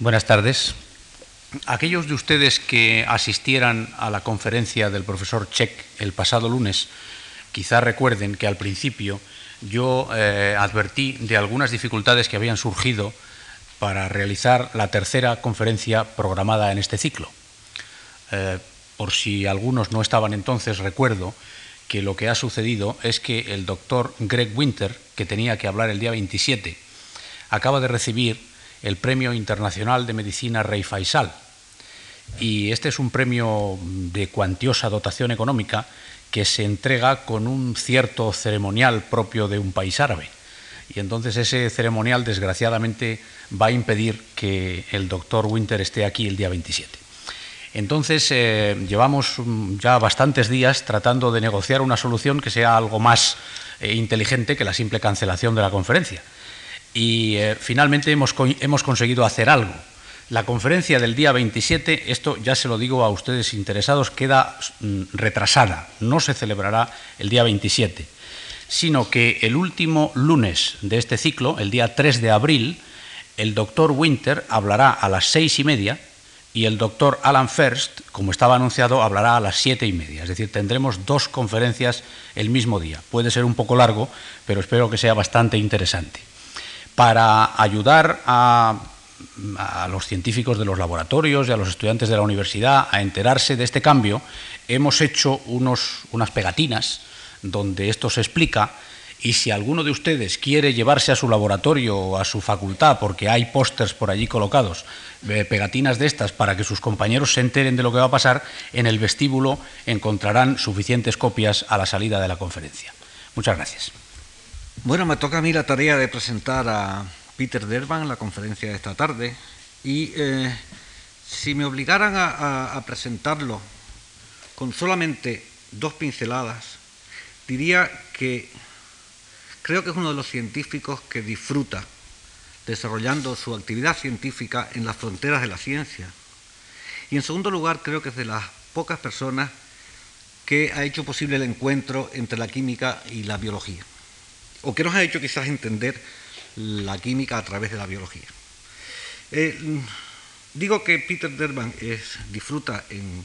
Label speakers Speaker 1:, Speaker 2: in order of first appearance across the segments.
Speaker 1: Buenas tardes. Aquellos de ustedes que asistieran a la conferencia del profesor Check el pasado lunes, quizá recuerden que al principio yo eh, advertí de algunas dificultades que habían surgido para realizar la tercera conferencia programada en este ciclo. Eh, por si algunos no estaban entonces, recuerdo que lo que ha sucedido es que el doctor Greg Winter, que tenía que hablar el día 27, acaba de recibir el Premio Internacional de Medicina Rey Faisal. Y este es un premio de cuantiosa dotación económica que se entrega con un cierto ceremonial propio de un país árabe. Y entonces ese ceremonial, desgraciadamente, va a impedir que el doctor Winter esté aquí el día 27. Entonces, eh, llevamos mm, ya bastantes días tratando de negociar una solución que sea algo más eh, inteligente que la simple cancelación de la conferencia. Y eh, finalmente hemos, hemos conseguido hacer algo. La conferencia del día 27, esto ya se lo digo a ustedes interesados, queda mm, retrasada, no se celebrará el día 27, sino que el último lunes de este ciclo, el día 3 de abril, el doctor Winter hablará a las seis y media y el doctor Alan First, como estaba anunciado, hablará a las siete y media. Es decir, tendremos dos conferencias el mismo día. Puede ser un poco largo, pero espero que sea bastante interesante. Para ayudar a, los científicos de los laboratorios y a los estudiantes de la universidad a enterarse de este cambio, hemos hecho unas pegatinas donde esto se explica y si alguno de ustedes quiere llevarse a su laboratorio o a su facultad, porque hay pósters por allí colocados, eh, pegatinas de estas, para que sus compañeros se enteren de lo que va a pasar, en el vestíbulo encontrarán suficientes copias a la salida de la conferencia. Muchas gracias.
Speaker 2: Bueno, me toca a mí la tarea de presentar a Peter Derban en la conferencia de esta tarde y eh, si me obligaran a presentarlo con solamente dos pinceladas, diría que Creo que es uno de los científicos que disfruta desarrollando su actividad científica en las fronteras de la ciencia. Y en segundo lugar, creo que es de las pocas personas que ha hecho posible el encuentro entre la química y la biología, o que nos ha hecho quizás entender la química a través de la biología. Eh, digo que Peter Derban disfruta en,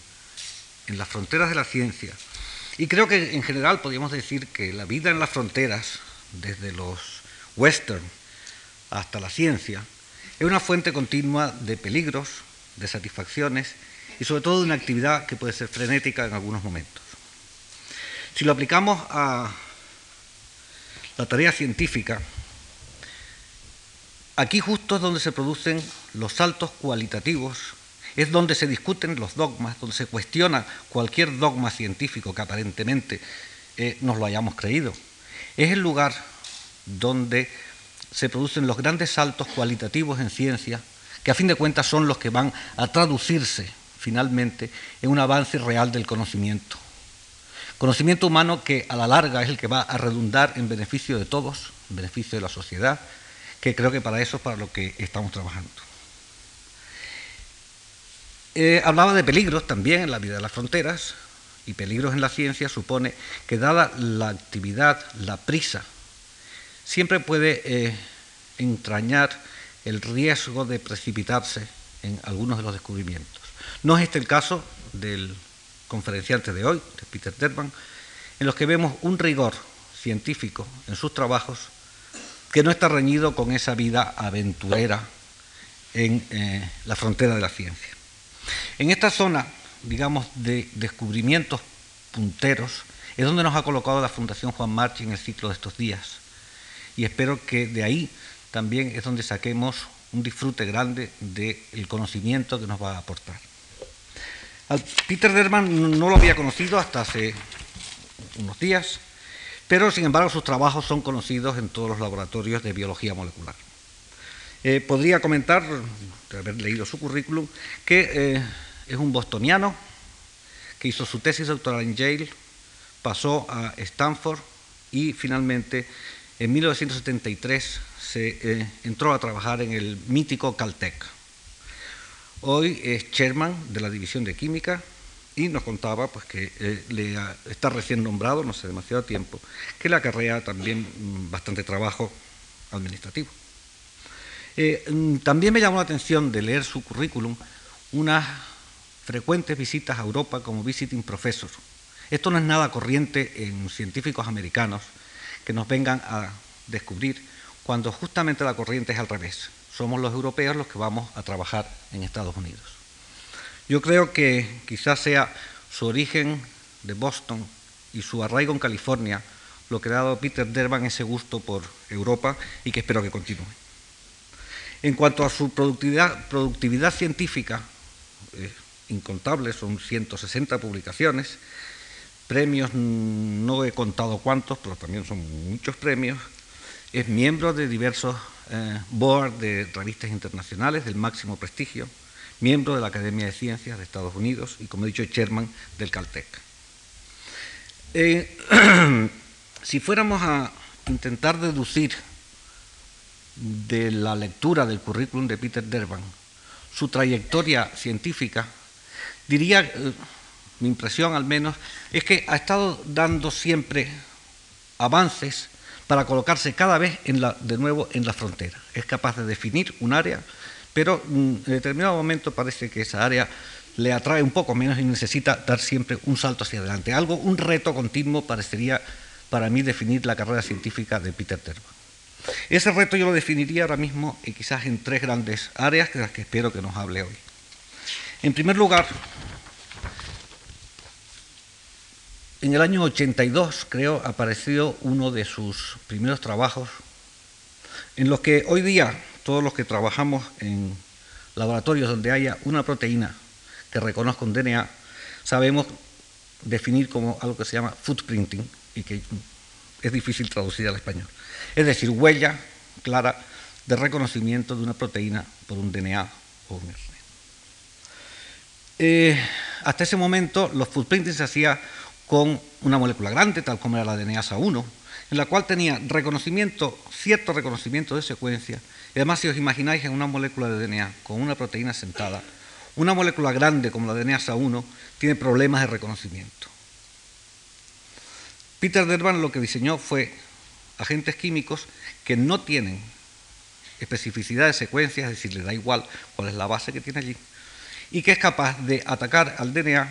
Speaker 2: en las fronteras de la ciencia, y creo que en general podríamos decir que la vida en las fronteras desde los western hasta la ciencia, es una fuente continua de peligros, de satisfacciones y sobre todo de una actividad que puede ser frenética en algunos momentos. Si lo aplicamos a la tarea científica, aquí justo es donde se producen los saltos cualitativos, es donde se discuten los dogmas, donde se cuestiona cualquier dogma científico que aparentemente eh, nos lo hayamos creído. Es el lugar donde se producen los grandes saltos cualitativos en ciencia, que a fin de cuentas son los que van a traducirse finalmente en un avance real del conocimiento. Conocimiento humano que a la larga es el que va a redundar en beneficio de todos, en beneficio de la sociedad, que creo que para eso es para lo que estamos trabajando. Eh, hablaba de peligros también en la vida de las fronteras, y peligros en la ciencia supone que dada la actividad, la prisa, siempre puede eh, entrañar el riesgo de precipitarse en algunos de los descubrimientos. No es este el caso del conferenciante de hoy, de Peter Derban, en los que vemos un rigor científico en sus trabajos que no está reñido con esa vida aventurera en eh, la frontera de la ciencia. En esta zona digamos, de descubrimientos punteros, es donde nos ha colocado la Fundación Juan Marchi en el ciclo de estos días. Y espero que de ahí también es donde saquemos un disfrute grande del conocimiento que nos va a aportar. Peter Derman no lo había conocido hasta hace unos días, pero sin embargo sus trabajos son conocidos en todos los laboratorios de biología molecular. Eh, podría comentar, de haber leído su currículum, que eh, es un bostoniano que hizo su tesis doctoral en Yale, pasó a Stanford y finalmente en 1973 se eh, entró a trabajar en el mítico Caltech. Hoy es chairman de la División de Química y nos contaba pues, que eh, le está recién nombrado, no sé demasiado tiempo, que le acarrea también mm, bastante trabajo administrativo. Eh, mm, también me llamó la atención de leer su currículum unas frecuentes visitas a Europa como visiting professor. Esto no es nada corriente en científicos americanos que nos vengan a descubrir cuando justamente la corriente es al revés. Somos los europeos los que vamos a trabajar en Estados Unidos. Yo creo que quizás sea su origen de Boston y su arraigo en California lo que ha dado a Peter Derban ese gusto por Europa y que espero que continúe. En cuanto a su productividad, científica, eh, incontable, son 160 publicaciones, premios, no he contado cuántos, pero también son muchos premios, es miembro de diversos eh, boards de revistas internacionales del máximo prestigio, miembro de la Academia de Ciencias de Estados Unidos y, como he dicho, chairman del Caltech. Eh, si fuéramos a intentar deducir de la lectura del currículum de Peter Derban su trayectoria científica, diría, eh, mi impresión al menos, es que ha estado dando siempre avances para colocarse cada vez de nuevo en la frontera. Es capaz de definir un área, pero mm, en determinado momento parece que esa área le atrae un poco menos y necesita dar siempre un salto hacia adelante. Algo, un reto continuo parecería para mí definir la carrera científica de Peter Terman. Ese reto yo lo definiría ahora mismo y quizás en tres grandes áreas de las que espero que nos hable hoy. En primer lugar, en el año 82, creo, apareció uno de sus primeros trabajos en los que hoy día todos los que trabajamos en laboratorios donde haya una proteína que reconozca un DNA, sabemos definir como algo que se llama footprinting y que es difícil traducir al español. Es decir, huella clara de reconocimiento de una proteína por un DNA o un RNA. Eh, hasta ese momento los footprinting se hacía con una molécula grande, tal como era la DNAsa 1, en la cual tenía reconocimiento, cierto reconocimiento de secuencia, y además si os imagináis en una molécula de DNA con una proteína sentada, una molécula grande como la DNAsa 1 tiene problemas de reconocimiento. Peter Derban lo que diseñó fue agentes químicos que no tienen especificidad de secuencia, es decir, le da igual cuál es la base que tiene allí, y que es capaz de atacar al DNA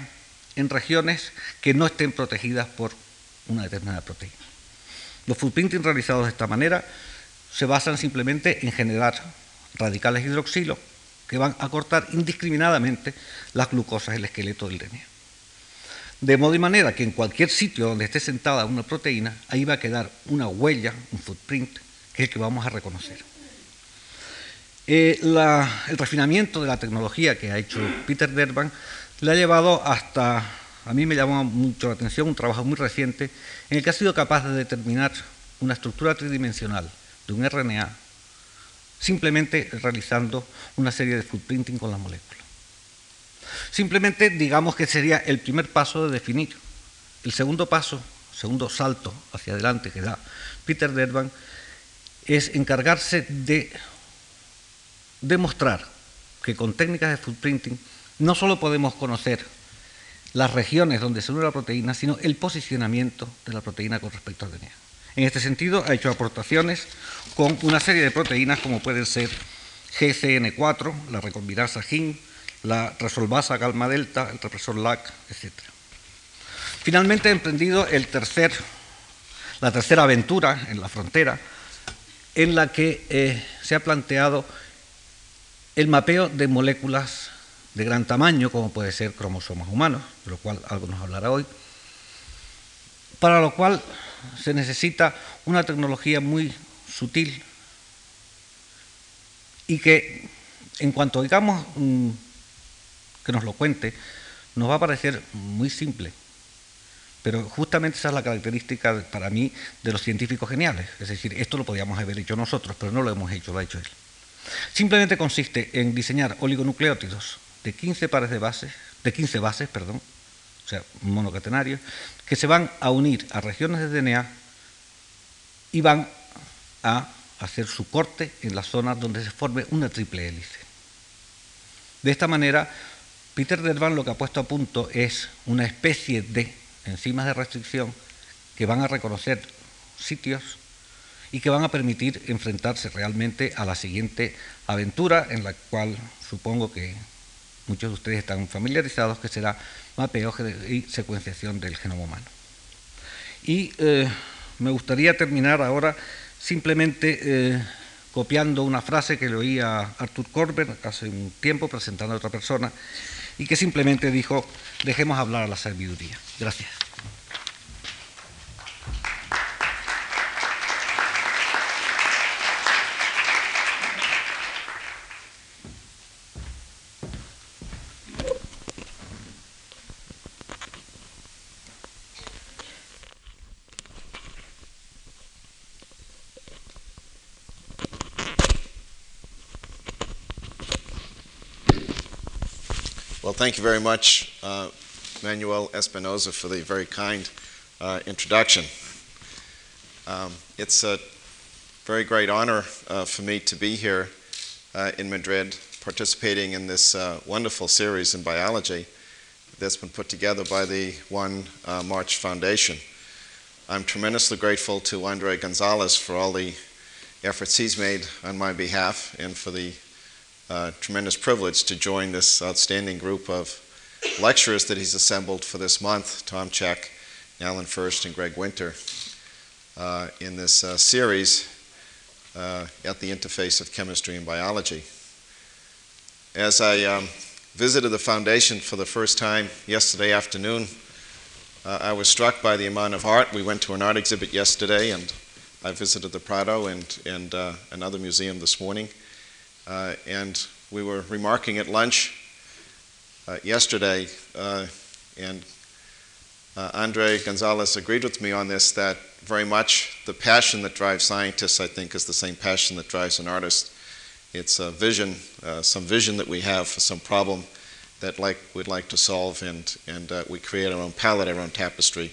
Speaker 2: en regiones que no estén protegidas por una determinada proteína. Los footprinting realizados de esta manera se basan simplemente en generar radicales hidroxilo que van a cortar indiscriminadamente las glucosas del esqueleto del DNA. De modo y manera que en cualquier sitio donde esté sentada una proteína, ahí va a quedar una huella, un footprint, que es el que vamos a reconocer. Eh, el refinamiento de la tecnología que ha hecho Peter Derban le ha llevado hasta, a mí me llamó mucho la atención, un trabajo muy reciente, en el que ha sido capaz de determinar una estructura tridimensional de un RNA simplemente realizando una serie de footprinting con la molécula. Simplemente digamos que sería el primer paso de definir. El segundo paso, segundo salto hacia adelante que da Peter Derban, es encargarse de demostrar que con técnicas de footprinting no solo podemos conocer las regiones donde se une la proteína, sino el posicionamiento de la proteína con respecto al DNA. En este sentido, ha hecho aportaciones con una serie de proteínas como pueden ser GCN4, la recombinasa GIN, la resolvasa galma delta, el represor LAC, etc. Finalmente he emprendido el tercer, la tercera aventura en la frontera, en la que eh, se ha planteado el mapeo de moléculas de gran tamaño, como puede ser cromosomas humanos, de lo cual algo nos hablará hoy, para lo cual se necesita una tecnología muy sutil y que en cuanto digamos mm, que nos lo cuente, nos va a parecer muy simple. Pero justamente esa es la característica para mí de los científicos geniales. Es decir, esto lo podíamos haber hecho nosotros, pero no lo hemos hecho, lo ha hecho él. Simplemente consiste en diseñar oligonucleótidos de 15 pares de bases, de 15 bases, perdón, o sea, monocatenarios, que se van a unir a regiones de DNA y van a hacer su corte en las zonas donde se forme una triple hélice. De esta manera, Peter Derban lo que ha puesto a punto es una especie de enzimas de restricción que van a reconocer sitios y que van a permitir enfrentarse realmente a la siguiente aventura en la cual supongo que muchos de ustedes están familiarizados, que será mapeo y secuenciación del genoma humano. Y eh, me gustaría terminar ahora simplemente eh, copiando una frase que le oí a Arthur Corbett hace un tiempo presentando a otra persona y que simplemente dijo, dejemos hablar a la sabiduría. Gracias.
Speaker 3: Thank you very much, uh, Manuel Espinoza, for the very kind uh, introduction. Um, it's a very great honor uh, for me to be here uh, in Madrid, participating in this uh, wonderful series in biology that's been put together by the Juan March Foundation. I'm tremendously grateful to Andre Gonzalez for all the efforts he's made on my behalf and for the tremendous privilege to join this outstanding group of lecturers that he's assembled for this month Tom Cech, Alan Fersht, and Greg Winter uh, in this uh, series uh, at the interface of chemistry and biology. As I um, visited the foundation for the first time yesterday afternoon, uh, I was struck by the amount of art. We went to an art exhibit yesterday, and I visited the Prado and, and uh, another museum this morning. Uh, and we were remarking at lunch uh, yesterday, uh, and uh, Andre Gonzalez agreed with me on this that very much the passion that drives scientists, I think, is the same passion that drives an artist. It's a vision, uh, some vision that we have for some problem that like we'd like to solve, and, and uh, we create our own palette, our own tapestry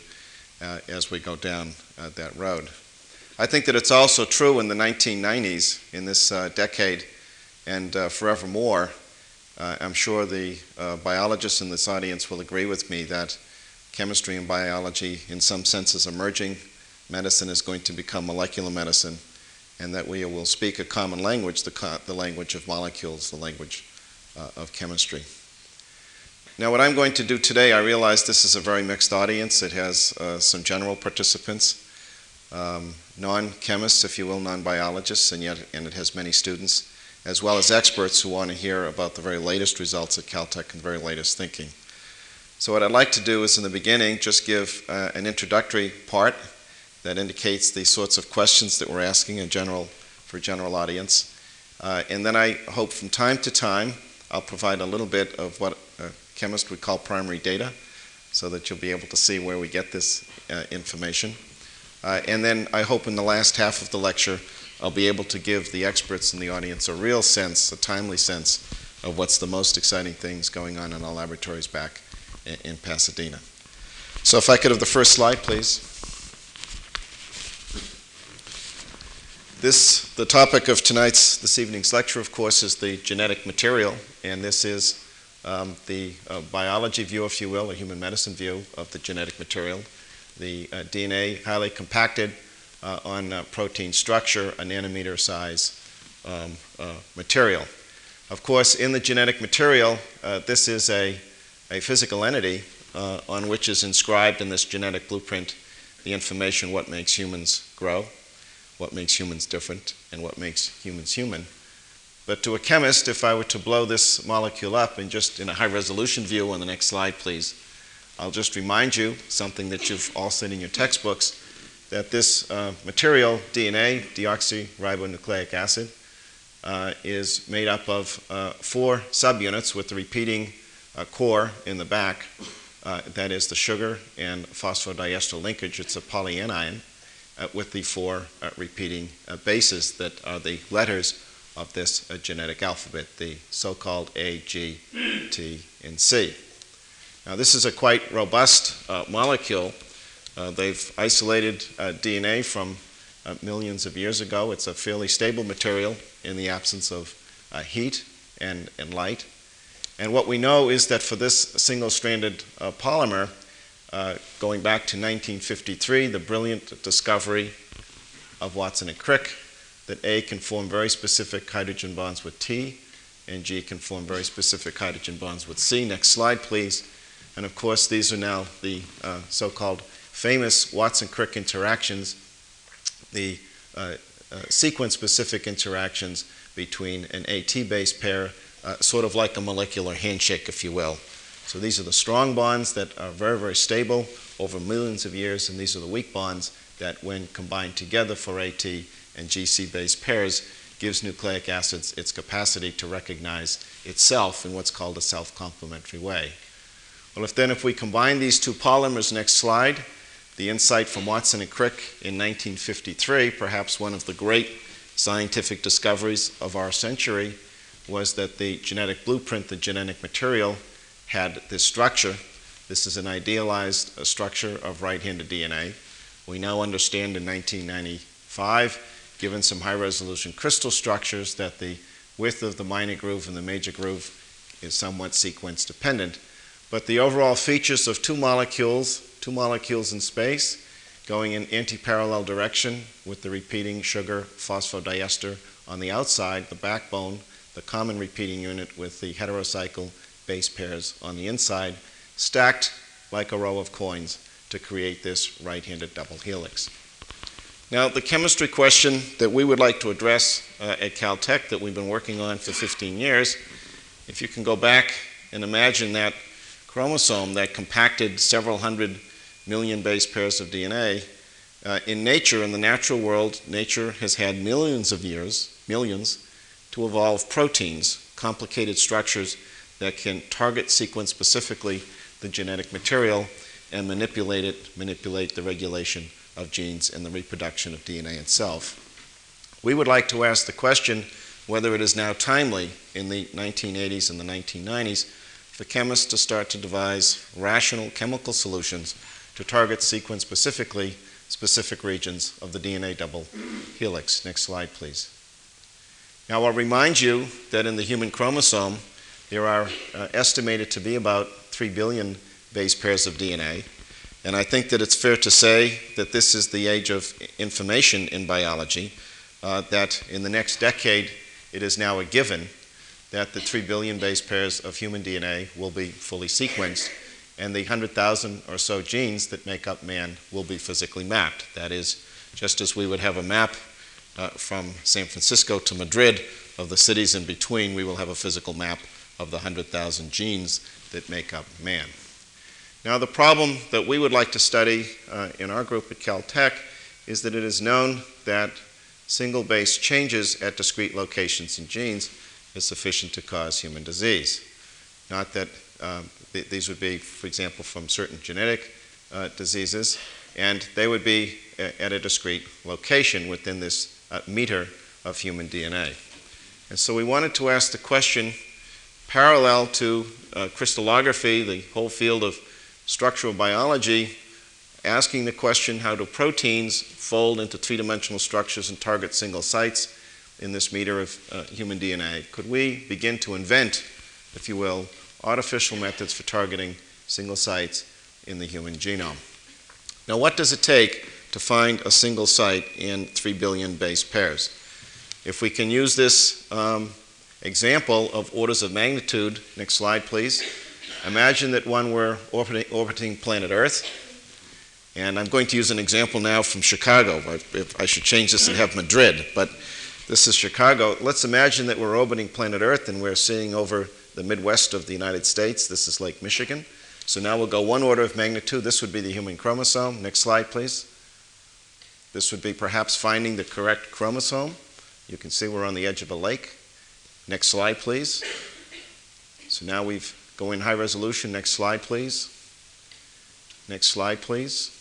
Speaker 3: as we go down that road. I think that it's also true in the 1990s, in this decade, and uh, forevermore, uh, I'm sure the uh, biologists in this audience will agree with me that chemistry and biology, in some sense, is emerging. Medicine is going to become molecular medicine, and that we will speak a common language, the, co- the language of molecules, the language uh, of chemistry. Now, what I'm going to do today, I realize this is a very mixed audience. It has uh, some general participants, um, non chemists, if you will, non biologists, and yet and it has many students as well as experts who want to hear about the very latest results at Caltech and the very latest thinking. So, what I'd like to do is in the beginning just give uh, an introductory part that indicates the sorts of questions that we're asking in general for a general audience. Uh, and then I hope from time to time I'll provide a little bit of what a chemist would call primary data so that you'll be able to see where we get this uh, information. Uh, and then I hope in the last half of the lecture I'll be able to give the experts in the audience a real sense, a timely sense of what's the most exciting things going on in our laboratories back in, in Pasadena. So, if I could have the first slide, please. This, the topic of tonight's, this evening's lecture, of course, is the genetic material, and this is um, the uh, biology view, if you will, a human medicine view of the genetic material. The uh, DNA, highly compacted, on uh, protein structure, a nanometer size um, uh, material. Of course, in the genetic material, uh, this is a, a physical entity uh, on which is inscribed in this genetic blueprint the information what makes humans grow, what makes humans different, and what makes humans human. But to a chemist, if I were to blow this molecule up and just in a high resolution view on the next slide, please, I'll just remind you something that you've all seen in your textbooks that this uh, material, DNA, deoxyribonucleic acid, uh, is made up of uh, four subunits with the repeating uh, core in the back. Uh, that is the sugar and phosphodiester linkage. It's a polyanion uh, with the four repeating bases that are the letters of this genetic alphabet, the so called A, G, T, and C. Now, this is a quite robust molecule uh, they've isolated uh, DNA from uh, millions of years ago. It's a fairly stable material in the absence of heat and, and light. And what we know is that for this single stranded polymer, going back to 1953, the brilliant discovery of Watson and Crick that A can form very specific hydrogen bonds with T, and G can form very specific hydrogen bonds with C. Next slide, please. And of course, these are now the uh, so called famous Watson Crick interactions, the uh, uh, sequence specific interactions between an AT base pair, uh, sort of like a molecular handshake, if you will. So these are the strong bonds that are very, very stable over millions of years, and these are the weak bonds that, when combined together for AT and GC base pairs, gives nucleic acids its capacity to recognize itself in what's called a self complementary way. Well, if then if we combine these two polymers, next slide, the insight from Watson and Crick in 1953, perhaps one of the great scientific discoveries of our century, was that the genetic blueprint, the genetic material, had this structure. This is an idealized uh, structure of right handed DNA. We now understand in 1995, given some high resolution crystal structures, that the width of the minor groove and the major groove is somewhat sequence dependent. But the overall features of two molecules, two molecules in space, going in anti-parallel direction with the repeating sugar phosphodiester on the outside, the backbone, the common repeating unit with the heterocycle base pairs on the inside, stacked like a row of coins to create this right-handed double helix. Now, the chemistry question that we would like to address uh, at Caltech that we've been working on for 15 years, if you can go back and imagine that chromosome that compacted several hundred million base pairs of DNA. Uh, in nature, in the natural world, nature has had millions of years, millions, to evolve proteins, complicated structures that can target sequence specifically the genetic material and manipulate it, manipulate the regulation of genes and the reproduction of DNA itself. We would like to ask the question whether it is now timely in the 1980s and the 1990s for chemists to start to devise rational chemical solutions to target sequence specifically specific regions of the DNA double helix. Next slide, please. Now, I'll remind you that in the human chromosome, there are uh, estimated to be about 3 billion base pairs of DNA. And I think that it's fair to say that this is the age of information in biology, uh, that in the next decade, it is now a given that the 3 billion base pairs of human DNA will be fully sequenced, and the 100,000 or so genes that make up man will be physically mapped. That is, just as we would have a map uh, from San Francisco to Madrid of the cities in between, we will have a physical map of the 100,000 genes that make up man. Now, the problem that we would like to study uh, in our group at Caltech is that it is known that single base changes at discrete locations in genes is sufficient to cause human disease. Not that um, th- these would be, for example, from certain genetic uh, diseases, and they would be at a discrete location within this uh, meter of human DNA. And so we wanted to ask the question parallel to uh, crystallography, the whole field of structural biology, asking the question how do proteins fold into three dimensional structures and target single sites? in this meter of uh, human DNA, could we begin to invent, if you will, artificial methods for targeting single sites in the human genome? Now, what does it take to find a single site in 3 billion base pairs? If we can use this um, example of orders of magnitude, next slide, please. Imagine that one were orbiting, orbiting planet Earth. And I'm going to use an example now from Chicago. If I should change this and have Madrid, but this is Chicago. Let's imagine that we're orbiting planet Earth and we're seeing over the Midwest of the United States. This is Lake Michigan. So now we'll go one order of magnitude. This would be the human chromosome. Next slide, please. This would be perhaps finding the correct chromosome. You can see we're on the edge of a lake. Next slide, please. So now we've go in high resolution. Next slide, please. Next slide, please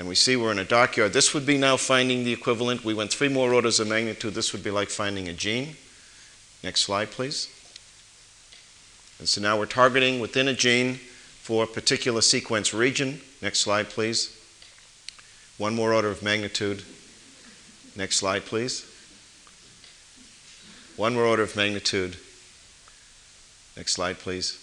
Speaker 3: and we see we're in a dark yard. This would be now finding the equivalent. We went three more orders of magnitude. This would be like finding a gene. Next slide, please. And so now we're targeting within a gene for a particular sequence region. Next slide, please. One more order of magnitude. Next slide, please. One more order of magnitude. Next slide, please.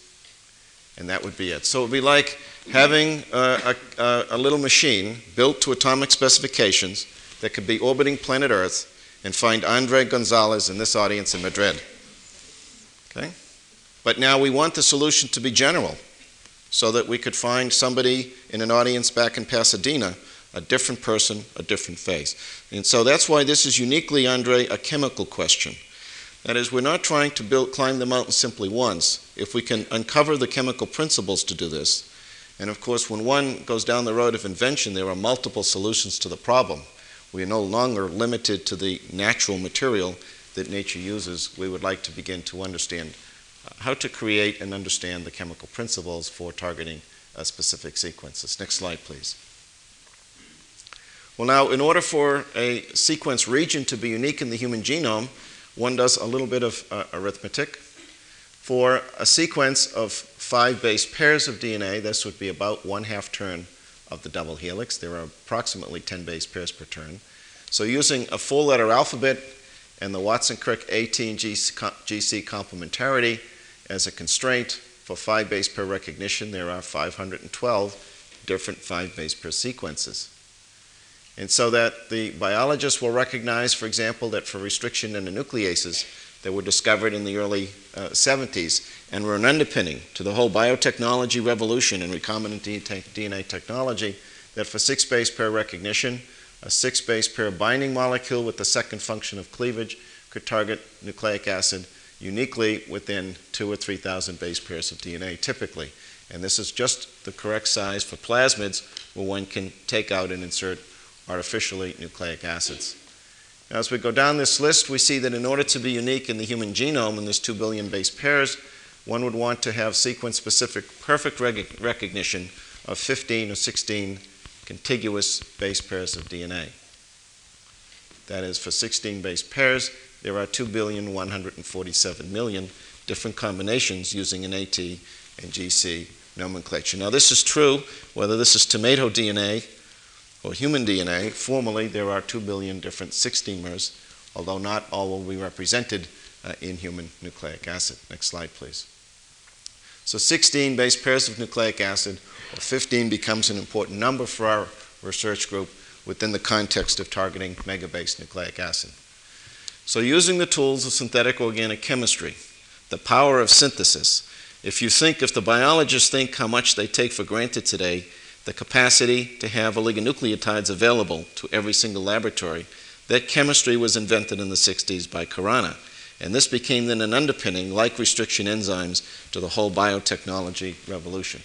Speaker 3: And that would be it. So it would be like having a, a, a, little machine built to atomic specifications that could be orbiting planet Earth and find Andre Gonzalez in this audience in Madrid. Okay? But now we want the solution to be general so that we could find somebody in an audience back in Pasadena, a different person, a different face. And so that's why this is uniquely, Andre, a chemical question. That is, we're not trying to build, climb the mountain simply once. If we can uncover the chemical principles to do this, and of course, when one goes down the road of invention, there are multiple solutions to the problem. We are no longer limited to the natural material that nature uses. We would like to begin to understand how to create and understand the chemical principles for targeting uh, specific sequences. Next slide, please. Well, now, in order for a sequence region to be unique in the human genome, one does a little bit of uh, arithmetic. For a sequence of five base pairs of DNA, this would be about one half turn of the double helix. There are approximately 10 base pairs per turn. So, using a four letter alphabet and the Watson Crick AT and GC complementarity as a constraint for five base pair recognition, there are 512 different five base pair sequences. And so that the biologists will recognize, for example, that for restriction endonucleases that were discovered in the early uh, 70s and were an underpinning to the whole biotechnology revolution in recombinant DNA technology, that for six base pair recognition, a six base pair binding molecule with the second function of cleavage could target nucleic acid uniquely within two or 3,000 base pairs of DNA typically. And this is just the correct size for plasmids where one can take out and insert artificially nucleic acids. Now, as we go down this list, we see that in order to be unique in the human genome, and there's 2 billion base pairs, one would want to have sequence specific perfect rec- recognition of 15 or 16 contiguous base pairs of DNA. That is, for 16 base pairs, there are 2,147,000,000 different combinations using an AT and GC nomenclature. Now, this is true whether this is tomato DNA or human DNA, formally there are 2 billion different 16mers, although not all will be represented uh, in human nucleic acid. Next slide, please. So 16 base pairs of nucleic acid, or 15 becomes an important number for our research group within the context of targeting megabase nucleic acid. So, using the tools of synthetic organic chemistry, the power of synthesis, if you think, if the biologists think how much they take for granted today, the capacity to have oligonucleotides available to every single laboratory. That chemistry was invented in the 60s by Khorana. And this became then an underpinning, like restriction enzymes, to the whole biotechnology revolution.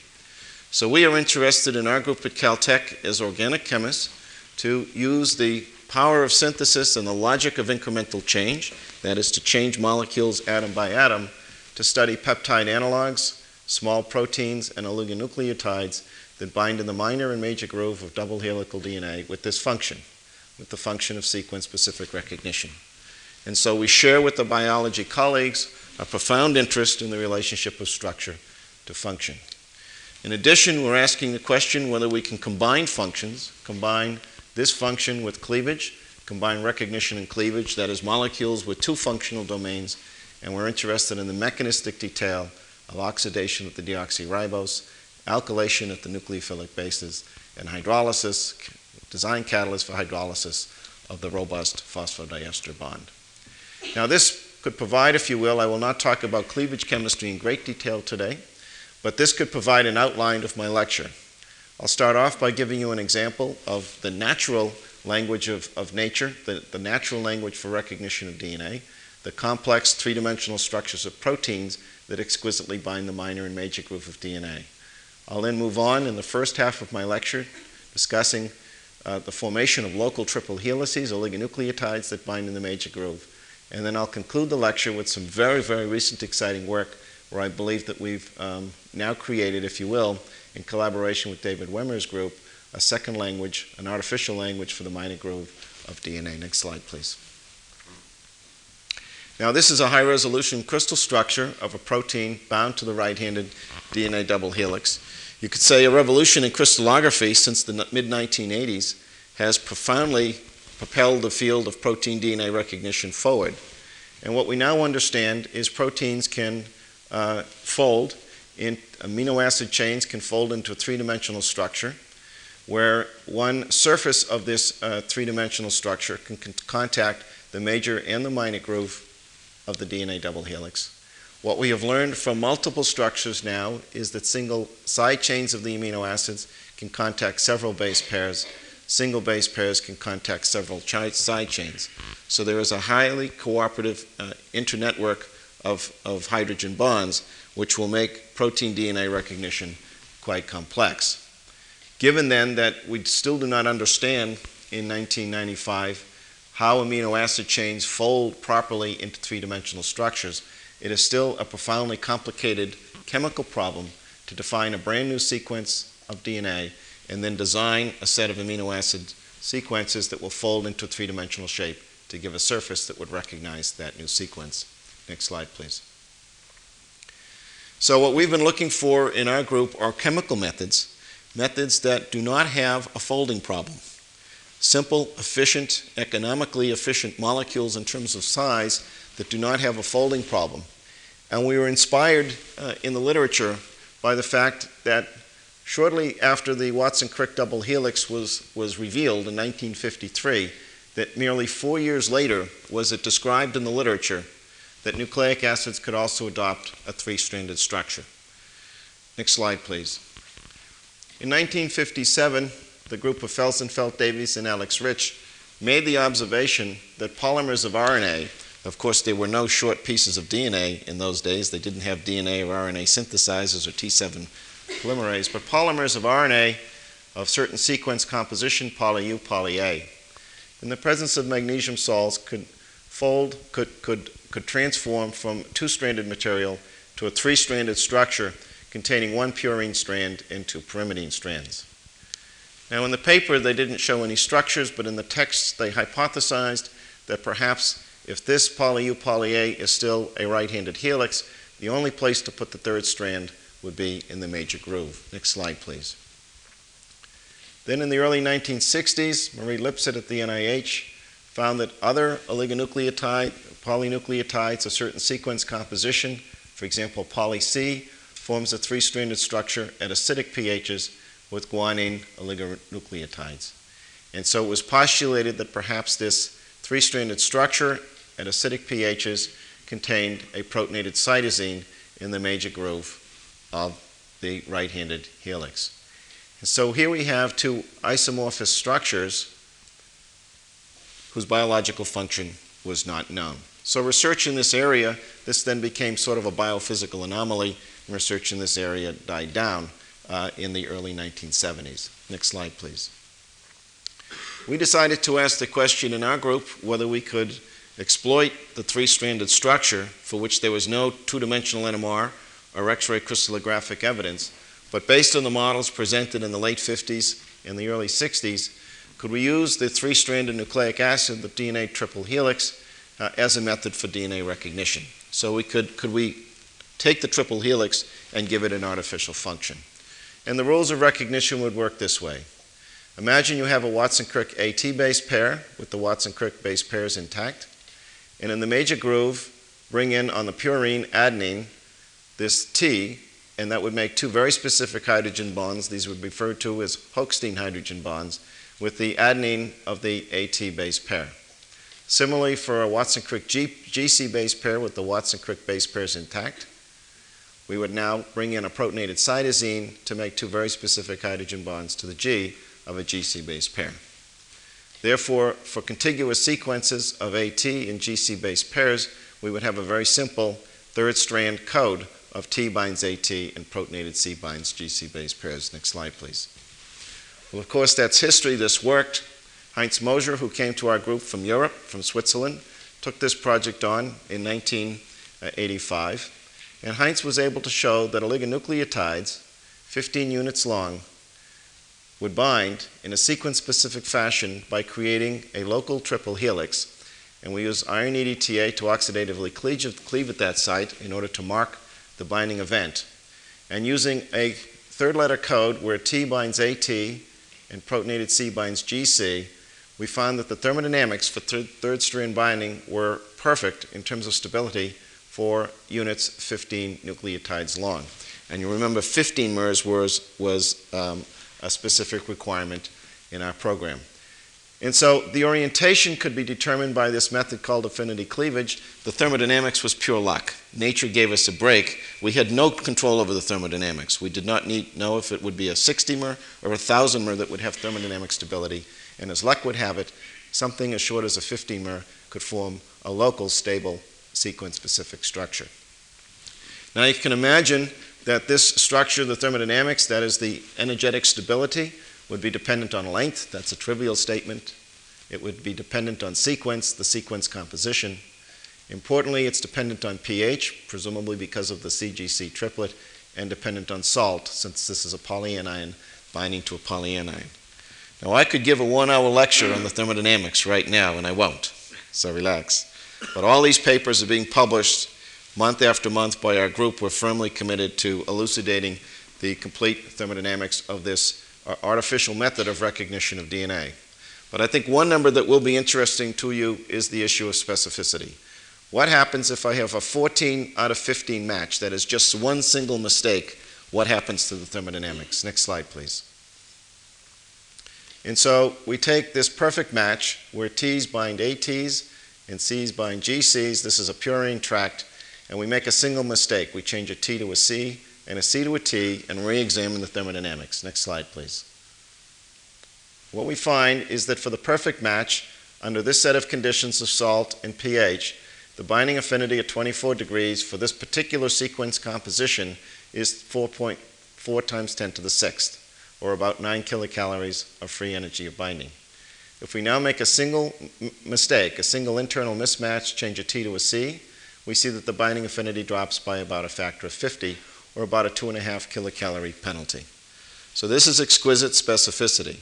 Speaker 3: So we are interested in our group at Caltech as organic chemists to use the power of synthesis and the logic of incremental change, that is, to change molecules atom by atom, to study peptide analogs, small proteins, and oligonucleotides that bind in the minor and major groove of double helical DNA with this function, with the function of sequence specific recognition. And so we share with the biology colleagues a profound interest in the relationship of structure to function. In addition, we're asking the question whether we can combine functions, combine this function with cleavage, combine recognition and cleavage, that is, molecules with two functional domains, and we're interested in the mechanistic detail of oxidation of the deoxyribose alkylation at the nucleophilic bases, and hydrolysis, design catalyst for hydrolysis of the robust phosphodiester bond. Now, this could provide, if you will, I will not talk about cleavage chemistry in great detail today, but this could provide an outline of my lecture. I'll start off by giving you an example of the natural language of, of nature, the, the natural language for recognition of DNA, the complex three dimensional structures of proteins that exquisitely bind the minor and major groove of DNA. I'll then move on in the first half of my lecture discussing uh, the formation of local triple helices, oligonucleotides that bind in the major groove. And then I'll conclude the lecture with some very, very recent exciting work where I believe that we've um, now created, if you will, in collaboration with David Wemmer's group, a second language, an artificial language for the minor groove of DNA. Next slide, please. Now, this is a high resolution crystal structure of a protein bound to the right handed DNA double helix. You could say a revolution in crystallography since the mid 1980s has profoundly propelled the field of protein DNA recognition forward. And what we now understand is proteins can uh, fold in amino acid chains can fold into a three dimensional structure. where one surface of this uh, three dimensional structure can, contact the major and the minor groove of the DNA double helix. What we have learned from multiple structures now is that single side chains of the amino acids can contact several base pairs. Single base pairs can contact several chi- side chains. So there is a highly cooperative uh, internetwork of, of hydrogen bonds, which will make protein DNA recognition quite complex. Given then that we still do not understand in 1995 how amino acid chains fold properly into three dimensional structures, it is still a profoundly complicated chemical problem to define a brand new sequence of DNA and then design a set of amino acid sequences that will fold into a three dimensional shape to give a surface that would recognize that new sequence. Next slide, please. So, what we've been looking for in our group are chemical methods, methods that do not have a folding problem. Simple, efficient, economically efficient molecules in terms of size that do not have a folding problem. And we were inspired uh, in the literature by the fact that shortly after the Watson Crick double helix was, was revealed in 1953, that merely four years later was it described in the literature that nucleic acids could also adopt a three stranded structure. Next slide, please. In 1957, the group of Felsenfeld Davies and Alex Rich made the observation that polymers of RNA, of course, there were no short pieces of DNA in those days, they didn't have DNA or RNA synthesizers or T7 polymerase, but polymers of RNA of certain sequence composition, poly U, poly A, in the presence of magnesium salts could fold, could, could could transform from two stranded material to a three stranded structure containing one purine strand and two pyrimidine strands. Now, in the paper, they didn't show any structures, but in the text, they hypothesized that perhaps if this poly U poly A is still a right handed helix, the only place to put the third strand would be in the major groove. Next slide, please. Then in the early 1960s, Marie Lipsett at the NIH found that other oligonucleotide polynucleotides, a certain sequence composition, for example, poly C, forms a three stranded structure at acidic pHs with guanine oligonucleotides. And so it was postulated that perhaps this three stranded structure at acidic pHs contained a protonated cytosine in the major groove of the right handed helix. And so here we have two isomorphous structures whose biological function was not known. So, research in this area, this then became sort of a biophysical anomaly, and research in this area died down uh, in the early 1970s. Next slide, please. We decided to ask the question in our group whether we could exploit the three stranded structure for which there was no two dimensional NMR or X ray crystallographic evidence, but based on the models presented in the late 50s and the early 60s, could we use the three stranded nucleic acid, the DNA triple helix, uh, as a method for DNA recognition. So we could, could we take the triple helix and give it an artificial function? And the rules of recognition would work this way. Imagine you have a Watson-Crick AT base pair with the Watson-Crick base pairs intact, and in the major groove, bring in on the purine adenine this T, and that would make two very specific hydrogen bonds. These would be referred to as Hoogsteen hydrogen bonds with the adenine of the AT base pair. Similarly, for a Watson-Crick GC base pair with the Watson-Crick base pairs intact, we would now bring in a protonated cytosine to make two very specific hydrogen bonds to the G of a GC base pair. Therefore, for contiguous sequences of AT and GC base pairs, we would have a very simple third strand code of T binds AT and protonated C binds GC base pairs. Next slide, please. Well, of course, that's history. This worked. Heinz Moser, who came to our group from Europe, from Switzerland, took this project on in 1985. And Heinz was able to show that oligonucleotides, 15 units long, would bind in a sequence specific fashion by creating a local triple helix. And we use iron EDTA to oxidatively cleave, at that site in order to mark the binding event. And using a third letter code where T binds AT and protonated C binds GC, we found that the thermodynamics for th- third strand binding were perfect in terms of stability for units 15 nucleotides long. And you remember 15 MERS was, was um, a specific requirement in our program. And so the orientation could be determined by this method called affinity cleavage. The thermodynamics was pure luck. Nature gave us a break. We had no control over the thermodynamics. We did not need, know if it would be a 60 mer or a 1000 mer that would have thermodynamic stability. And as luck would have it, something as short as a 15 mer could form a local stable sequence specific structure. Now you can imagine that this structure, the thermodynamics, that is the energetic stability, would be dependent on length, that's a trivial statement. It would be dependent on sequence, the sequence composition. Importantly, it's dependent on pH, presumably because of the CGC triplet, and dependent on salt, since this is a polyanion binding to a polyanion. Now, I could give a one hour lecture on the thermodynamics right now, and I won't, so relax. But all these papers are being published month after month by our group. We're firmly committed to elucidating the complete thermodynamics of this uh, artificial method of recognition of DNA. But I think one number that will be interesting to you is the issue of specificity. What happens if I have a 14 out of 15 match, that is just one single mistake? What happens to the thermodynamics? Next slide, please. And so we take this perfect match where T's bind ATs and C's bind GCs. This is a purine tract, and we make a single mistake. We change a T to a C and a C to a T and re examine the thermodynamics. Next slide, please. What we find is that for the perfect match, under this set of conditions of salt and pH, the binding affinity at 24 degrees for this particular sequence composition is 4.4 times 10 to the sixth, or about 9 kilocalories of free energy of binding. If we now make a single m- mistake, a single internal mismatch, change a T to a C, we see that the binding affinity drops by about a factor of 50, or about a two and a half kilocalorie penalty. So this is exquisite specificity.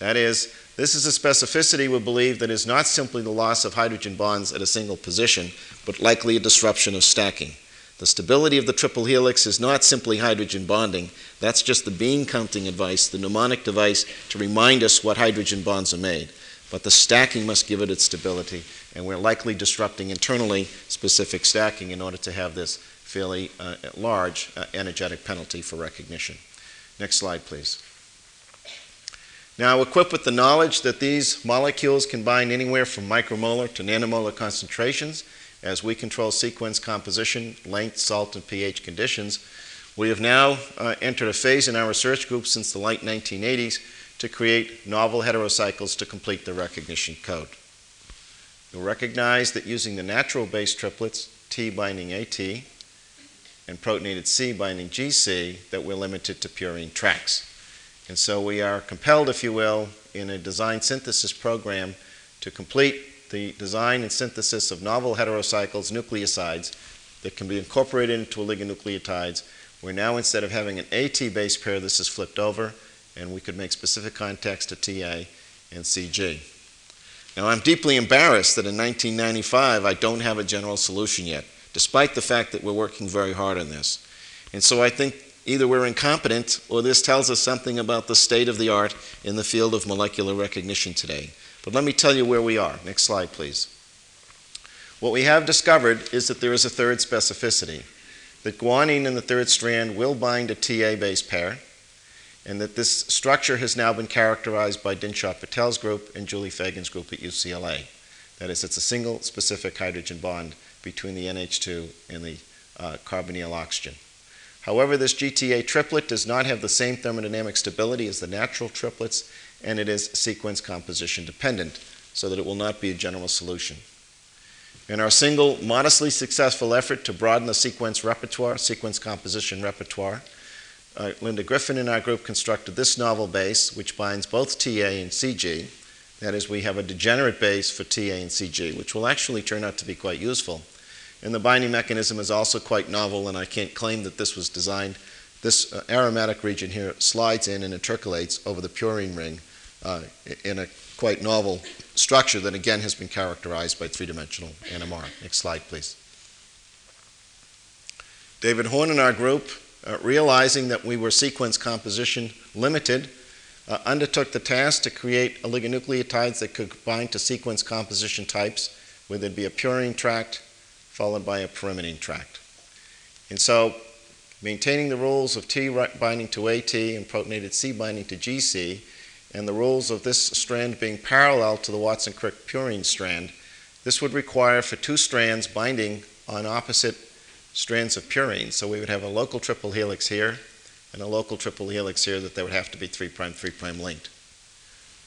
Speaker 3: That is, this is a specificity we believe that is not simply the loss of hydrogen bonds at a single position, but likely a disruption of stacking. The stability of the triple helix is not simply hydrogen bonding, that's just the bean counting device, the mnemonic device to remind us what hydrogen bonds are made. But the stacking must give it its stability, and we're likely disrupting internally specific stacking in order to have this fairly uh, large uh, energetic penalty for recognition. Next slide, please. Now, equipped with the knowledge that these molecules can bind anywhere from micromolar to nanomolar concentrations, as we control sequence composition, length, salt, and pH conditions, we have now uh, entered a phase in our research group since the late 1980s to create novel heterocycles to complete the recognition code. You'll recognize that using the natural base triplets, T binding AT, and protonated C binding GC that we're limited to purine tracks. And so we are compelled, if you will, in a design synthesis program to complete the design and synthesis of novel heterocycles, nucleosides, that can be incorporated into oligonucleotides. We're now, instead of having an AT base pair, this is flipped over, and we could make specific contacts to TA and CG. Now, I'm deeply embarrassed that in 1995 I don't have a general solution yet despite the fact that we're working very hard on this. And so I think either we're incompetent or this tells us something about the state of the art in the field of molecular recognition today. But let me tell you where we are. Next slide, please. What we have discovered is that there is a third specificity that guanine in the third strand will bind a TA base pair, and that this structure has now been characterized by Dinshot Patel's group and Julie Fagan's group at UCLA. That is, it's a single specific hydrogen bond between the NH2 and the uh, carbonyl oxygen. However, this GTA triplet does not have the same thermodynamic stability as the natural triplets, and it is sequence composition dependent, so that it will not be a general solution. In our single, modestly successful effort to broaden the sequence repertoire, sequence composition repertoire, uh, Linda Griffin and our group constructed this novel base, which binds both TA and CG, that is, we have a degenerate base for TA and CG, which will actually turn out to be quite useful. And the binding mechanism is also quite novel, and I can't claim that this was designed. This uh, aromatic region here slides in and intercalates over the purine ring uh, in a quite novel structure that again has been characterized by three dimensional NMR. Next slide, please. David Horn and our group, uh, realizing that we were sequence composition limited, uh, undertook the task to create oligonucleotides that could bind to sequence composition types, where there'd be a purine tract followed by a pyrimidine tract. And so maintaining the rules of T binding to AT and protonated C binding to GC, and the rules of this strand being parallel to the Watson-Crick purine strand, this would require for two strands binding on opposite strands of purine. So we would have a local triple helix here and a local triple helix here that they would have to be 3' 3' linked.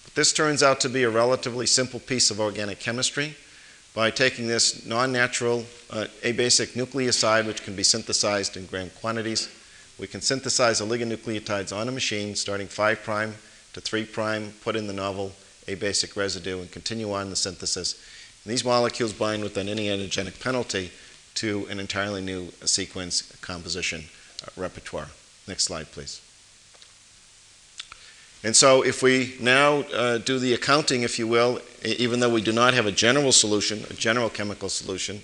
Speaker 3: But this turns out to be a relatively simple piece of organic chemistry by taking this non-natural uh, abasic nucleoside, which can be synthesized in gram quantities. We can synthesize oligonucleotides on a machine, starting 5' to 3', prime, put in the novel a basic residue, and continue on the synthesis. And these molecules bind without any antigenic penalty to an entirely new sequence composition uh, repertoire. Next slide, please. And so, if we now uh, do the accounting, if you will, even though we do not have a general solution, a general chemical solution,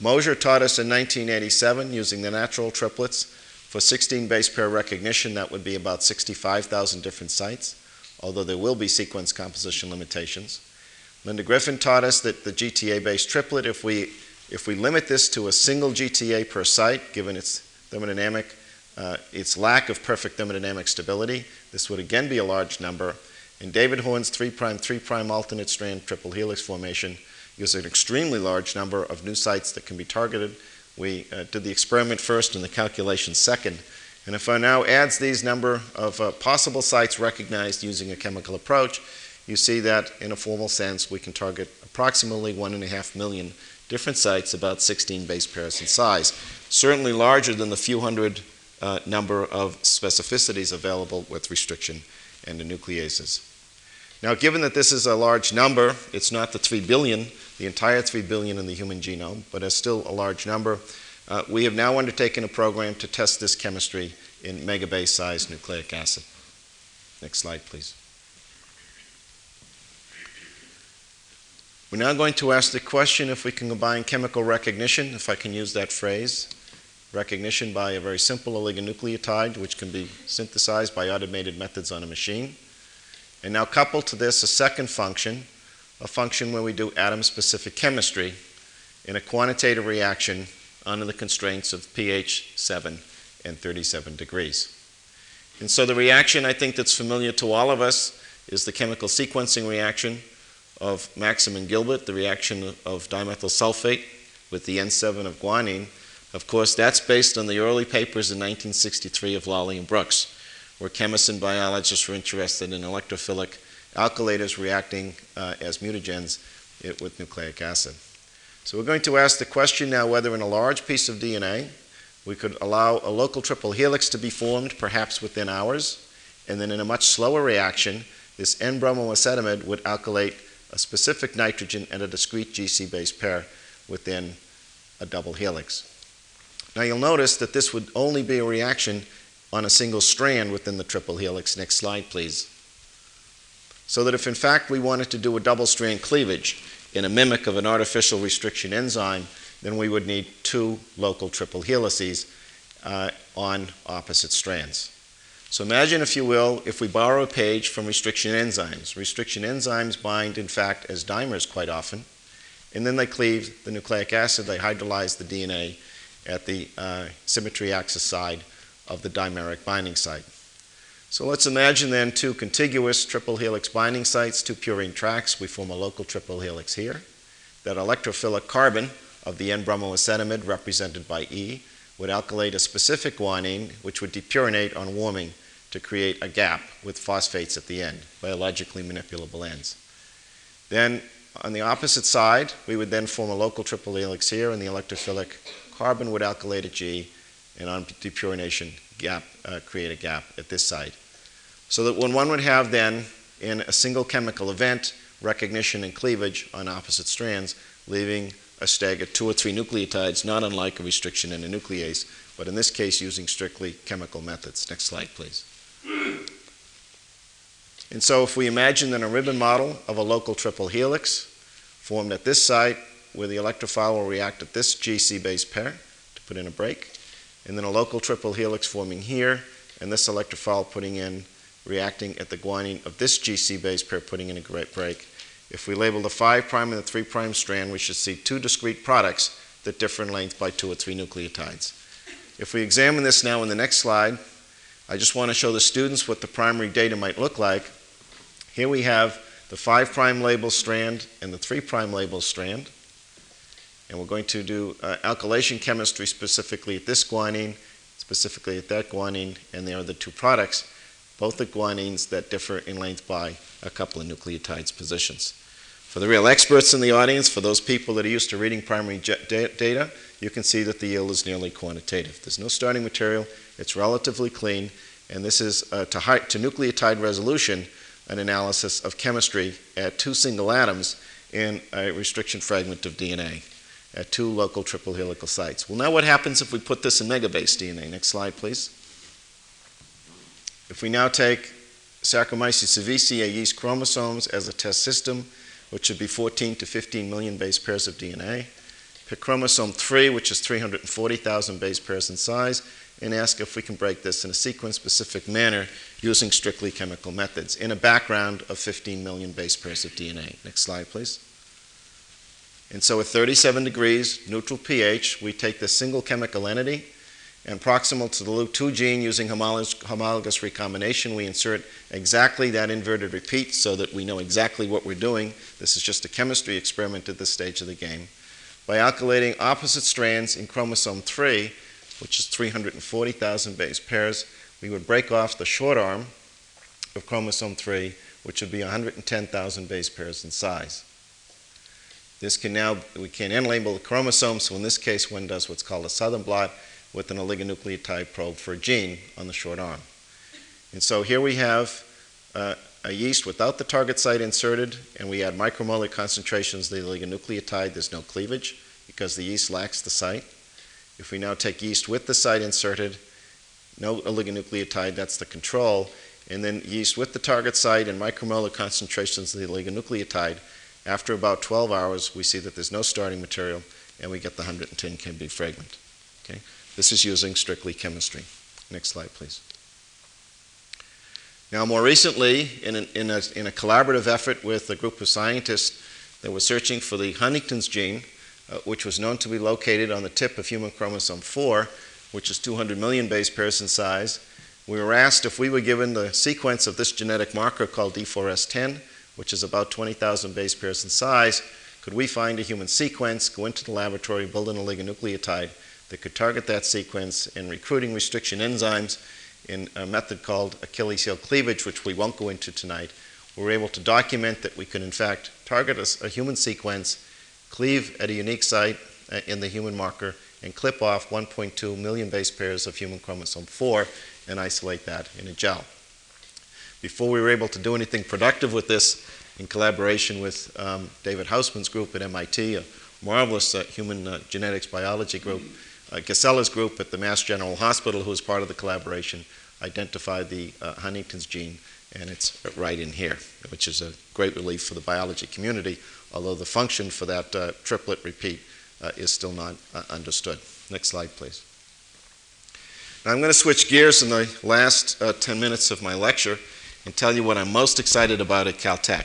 Speaker 3: Mosier taught us in 1987 using the natural triplets for 16 base pair recognition, that would be about 65,000 different sites, although there will be sequence composition limitations. Linda Griffin taught us that the GTA based triplet, if we, if we limit this to a single GTA per site, given its thermodynamic, uh, its lack of perfect thermodynamic stability, this would again be a large number. In David Horn's 3' 3' alternate strand triple helix formation, uses an extremely large number of new sites that can be targeted. We uh, did the experiment first and the calculation second. And if I now adds these number of uh, possible sites recognized using a chemical approach, you see that in a formal sense we can target approximately one and a half million different sites, about 16 base pairs in size. Certainly larger than the few hundred uh, number of specificities available with restriction and the nucleases. Now, given that this is a large number, it's not the 3 billion, the entire 3 billion in the human genome, but it's still a large number. Uh, we have now undertaken a program to test this chemistry in megabase sized nucleic acid. Next slide, please. We're now going to ask the question if we can combine chemical recognition, if I can use that phrase, recognition by a very simple oligonucleotide, which can be synthesized by automated methods on a machine. And now couple to this a second function, a function where we do atom specific chemistry in a quantitative reaction under the constraints of pH 7 and 37 degrees. And so the reaction I think that's familiar to all of us is the chemical sequencing reaction of Maxim and Gilbert, the reaction of dimethyl sulfate with the N7 of guanine of course, that's based on the early papers in 1963 of Lawley and Brooks, where chemists and biologists were interested in electrophilic alkylators reacting uh, as mutagens with nucleic acid. So we're going to ask the question now whether in a large piece of DNA we could allow a local triple helix to be formed, perhaps within hours, and then in a much slower reaction, this N-bromoacetamide would alkylate a specific nitrogen and a discrete GC base pair within a double helix. Now you'll notice that this would only be a reaction on a single strand within the triple helix. Next slide, please. So that if in fact we wanted to do a double strand cleavage in a mimic of an artificial restriction enzyme, then we would need two local triple helices uh, on opposite strands. So imagine, if you will, if we borrow a page from restriction enzymes. Restriction enzymes bind, in fact, as dimers quite often, and then they cleave the nucleic acid, they hydrolyze the DNA, at the uh, symmetry axis side of the dimeric binding site. So let's imagine then two contiguous triple helix binding sites, two purine tracks. We form a local triple helix here. That electrophilic carbon of the N-bromoacetamide, represented by E, would alkylate a specific guanine, which would depurinate on warming to create a gap with phosphates at the end, biologically manipulable ends. Then on the opposite side, we would then form a local triple helix here and the electrophilic carbon would alkylate at G, and on depurination, gap, uh, create a gap at this site. So that when one would have then, in a single chemical event, recognition and cleavage on opposite strands, leaving a stag of two or three nucleotides, not unlike a restriction in a nuclease, but in this case using strictly chemical methods. Next slide, please. And so if we imagine then a ribbon model of a local triple helix formed at this site where the electrophile will react at this GC base pair to put in a break, and then a local triple helix forming here, and this electrophile putting in, reacting at the guanine of this GC base pair putting in a great break. If we label the 5' and the 3' strand, we should see two discrete products that differ in length by two or three nucleotides. If we examine this now in the next slide, I just want to show the students what the primary data might look like. Here we have the 5' label strand and the 3' label strand. And we're going to do uh, alkylation chemistry specifically at this guanine, specifically at that guanine, and the two products, both the guanines that differ in length by a couple of nucleotides positions. For the real experts in the audience, for those people that are used to reading primary data, you can see that the yield is nearly quantitative. There's no starting material, it's relatively clean, and this is uh, to, high, to nucleotide resolution an analysis of chemistry at two single atoms in a restriction fragment of DNA at two local triple helical sites. Well, now what happens if we put this in megabase DNA? Next slide, please. If we now take Saccharomyces cerevisiae yeast chromosomes as a test system, which should be 14 to 15 million base pairs of DNA, pick chromosome 3, which is 340,000 base pairs in size, and ask if we can break this in a sequence specific manner using strictly chemical methods in a background of 15 million base pairs of DNA. Next slide, please. And so at 37 degrees, neutral pH, we take this single chemical entity, and proximal to the LUT2 gene using homologous, homologous recombination, we insert exactly that inverted repeat so that we know exactly what we're doing. This is just a chemistry experiment at this stage of the game. By alkylating opposite strands in chromosome 3, which is 340,000 base pairs, we would break off the short arm of chromosome 3, which would be 110,000 base pairs in size. This can now, we can unlabel the chromosome, so in this case, one does what's called a southern blot with an oligonucleotide probe for a gene on the short arm. And so here we have uh, a yeast without the target site inserted, and we add micromolar concentrations of the oligonucleotide. There's no cleavage because the yeast lacks the site. If we now take yeast with the site inserted, no oligonucleotide, that's the control, and then yeast with the target site and micromolar concentrations of the oligonucleotide, after about 12 hours, we see that there's no starting material and we get the 110 kb fragment. Okay? This is using strictly chemistry. Next slide, please. Now, more recently, in, an, in, a, in a collaborative effort with a group of scientists that were searching for the Huntington's gene, uh, which was known to be located on the tip of human chromosome 4, which is 200 million base pairs in size, we were asked if we were given the sequence of this genetic marker called D4S10 which is about 20,000 base pairs in size, could we find a human sequence, go into the laboratory, build an oligonucleotide that could target that sequence in recruiting restriction enzymes in a method called Achilles heel cleavage, which we won't go into tonight. We were able to document that we could, in fact, target a, a human sequence, cleave at a unique site uh, in the human marker, and clip off 1.2 million base pairs of human chromosome 4 and isolate that in a gel. Before we were able to do anything productive with this, in collaboration with um, David Hausman's group at MIT, a marvelous uh, human uh, genetics biology group, uh, Gasella's group at the Mass General Hospital, who was part of the collaboration, identified the uh, Huntington's gene, and it's right in here, which is a great relief for the biology community, although the function for that uh, triplet repeat uh, is still not understood. Next slide, please. Now I'm going to switch gears in the last 10 minutes of my lecture and tell you what I'm most excited about at Caltech.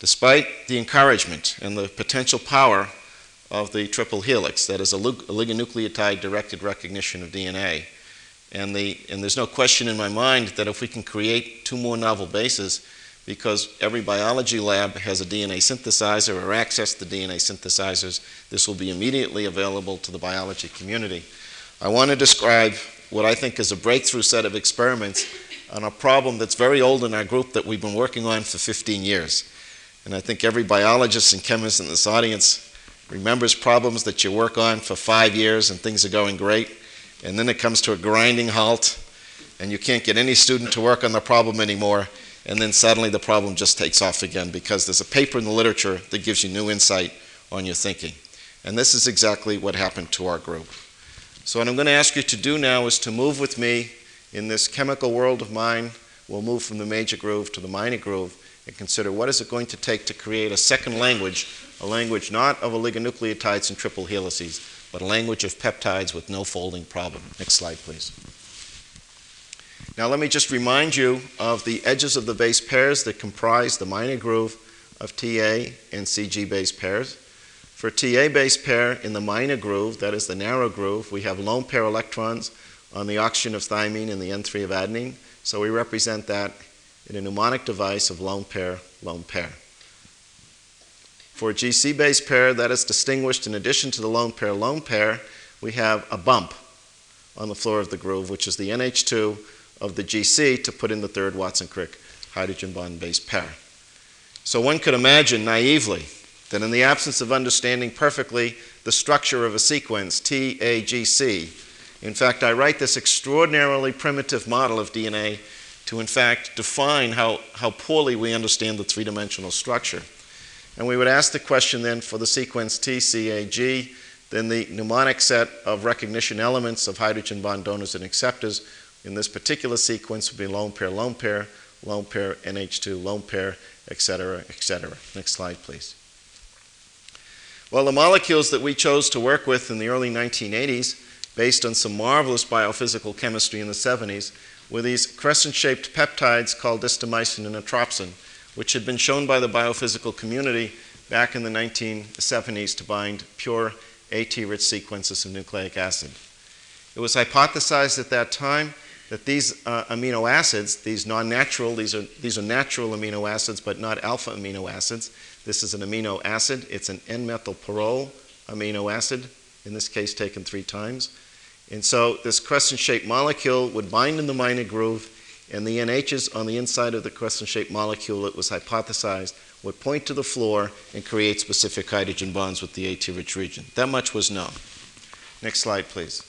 Speaker 3: Despite the encouragement and the potential power of the triple helix, that is a oligonucleotide directed recognition of DNA, and, the, and there's no question in my mind that if we can create two more novel bases, because every biology lab has a DNA synthesizer or access to DNA synthesizers, this will be immediately available to the biology community. I want to describe what I think is a breakthrough set of experiments on a problem that's very old in our group that we've been working on for 15 years. And I think every biologist and chemist in this audience remembers problems that you work on for five years and things are going great, and then it comes to a grinding halt, and you can't get any student to work on the problem anymore, and then suddenly the problem just takes off again because there's a paper in the literature that gives you new insight on your thinking. And this is exactly what happened to our group. So, what I'm going to ask you to do now is to move with me in this chemical world of mine, we'll move from the major groove to the minor groove and consider what is it going to take to create a second language, a language not of oligonucleotides and triple helices, but a language of peptides with no folding problem. Next slide, please. Now, let me just remind you of the edges of the base pairs that comprise the minor groove of TA and CG base pairs. For TA base pair in the minor groove, that is the narrow groove, we have lone pair electrons on the oxygen of thymine and the N3 of adenine. So we represent that in a mnemonic device of lone pair, lone pair. For a GC base pair, that is distinguished in addition to the lone pair, lone pair, we have a bump on the floor of the groove, which is the NH2 of the GC to put in the third Watson-Crick hydrogen bond base pair. So one could imagine naively that in the absence of understanding perfectly the structure of a sequence, TAGC, in fact, I write this extraordinarily primitive model of DNA to, in fact, define how, how poorly we understand the three dimensional structure. And we would ask the question then for the sequence TCAG, then the mnemonic set of recognition elements of hydrogen bond donors and acceptors in this particular sequence would be lone pair, lone pair, lone pair, NH2, lone pair, etc., etc. Next slide, please. Well, the molecules that we chose to work with in the early 1980s, based on some marvelous biophysical chemistry in the 70s, were these crescent shaped peptides called distomycin and atropsin, which had been shown by the biophysical community back in the 1970s to bind pure AT rich sequences of nucleic acid. It was hypothesized at that time that these uh, amino acids, these non natural, these are, these are natural amino acids but not alpha amino acids. This is an amino acid, it's an N methylpyrrole amino acid, in this case taken three times. And so this crescent shaped molecule would bind in the minor groove, and the NHs on the inside of the crescent shaped molecule, it was hypothesized, would point to the floor and create specific hydrogen bonds with the AT rich region. That much was known. Next slide, please.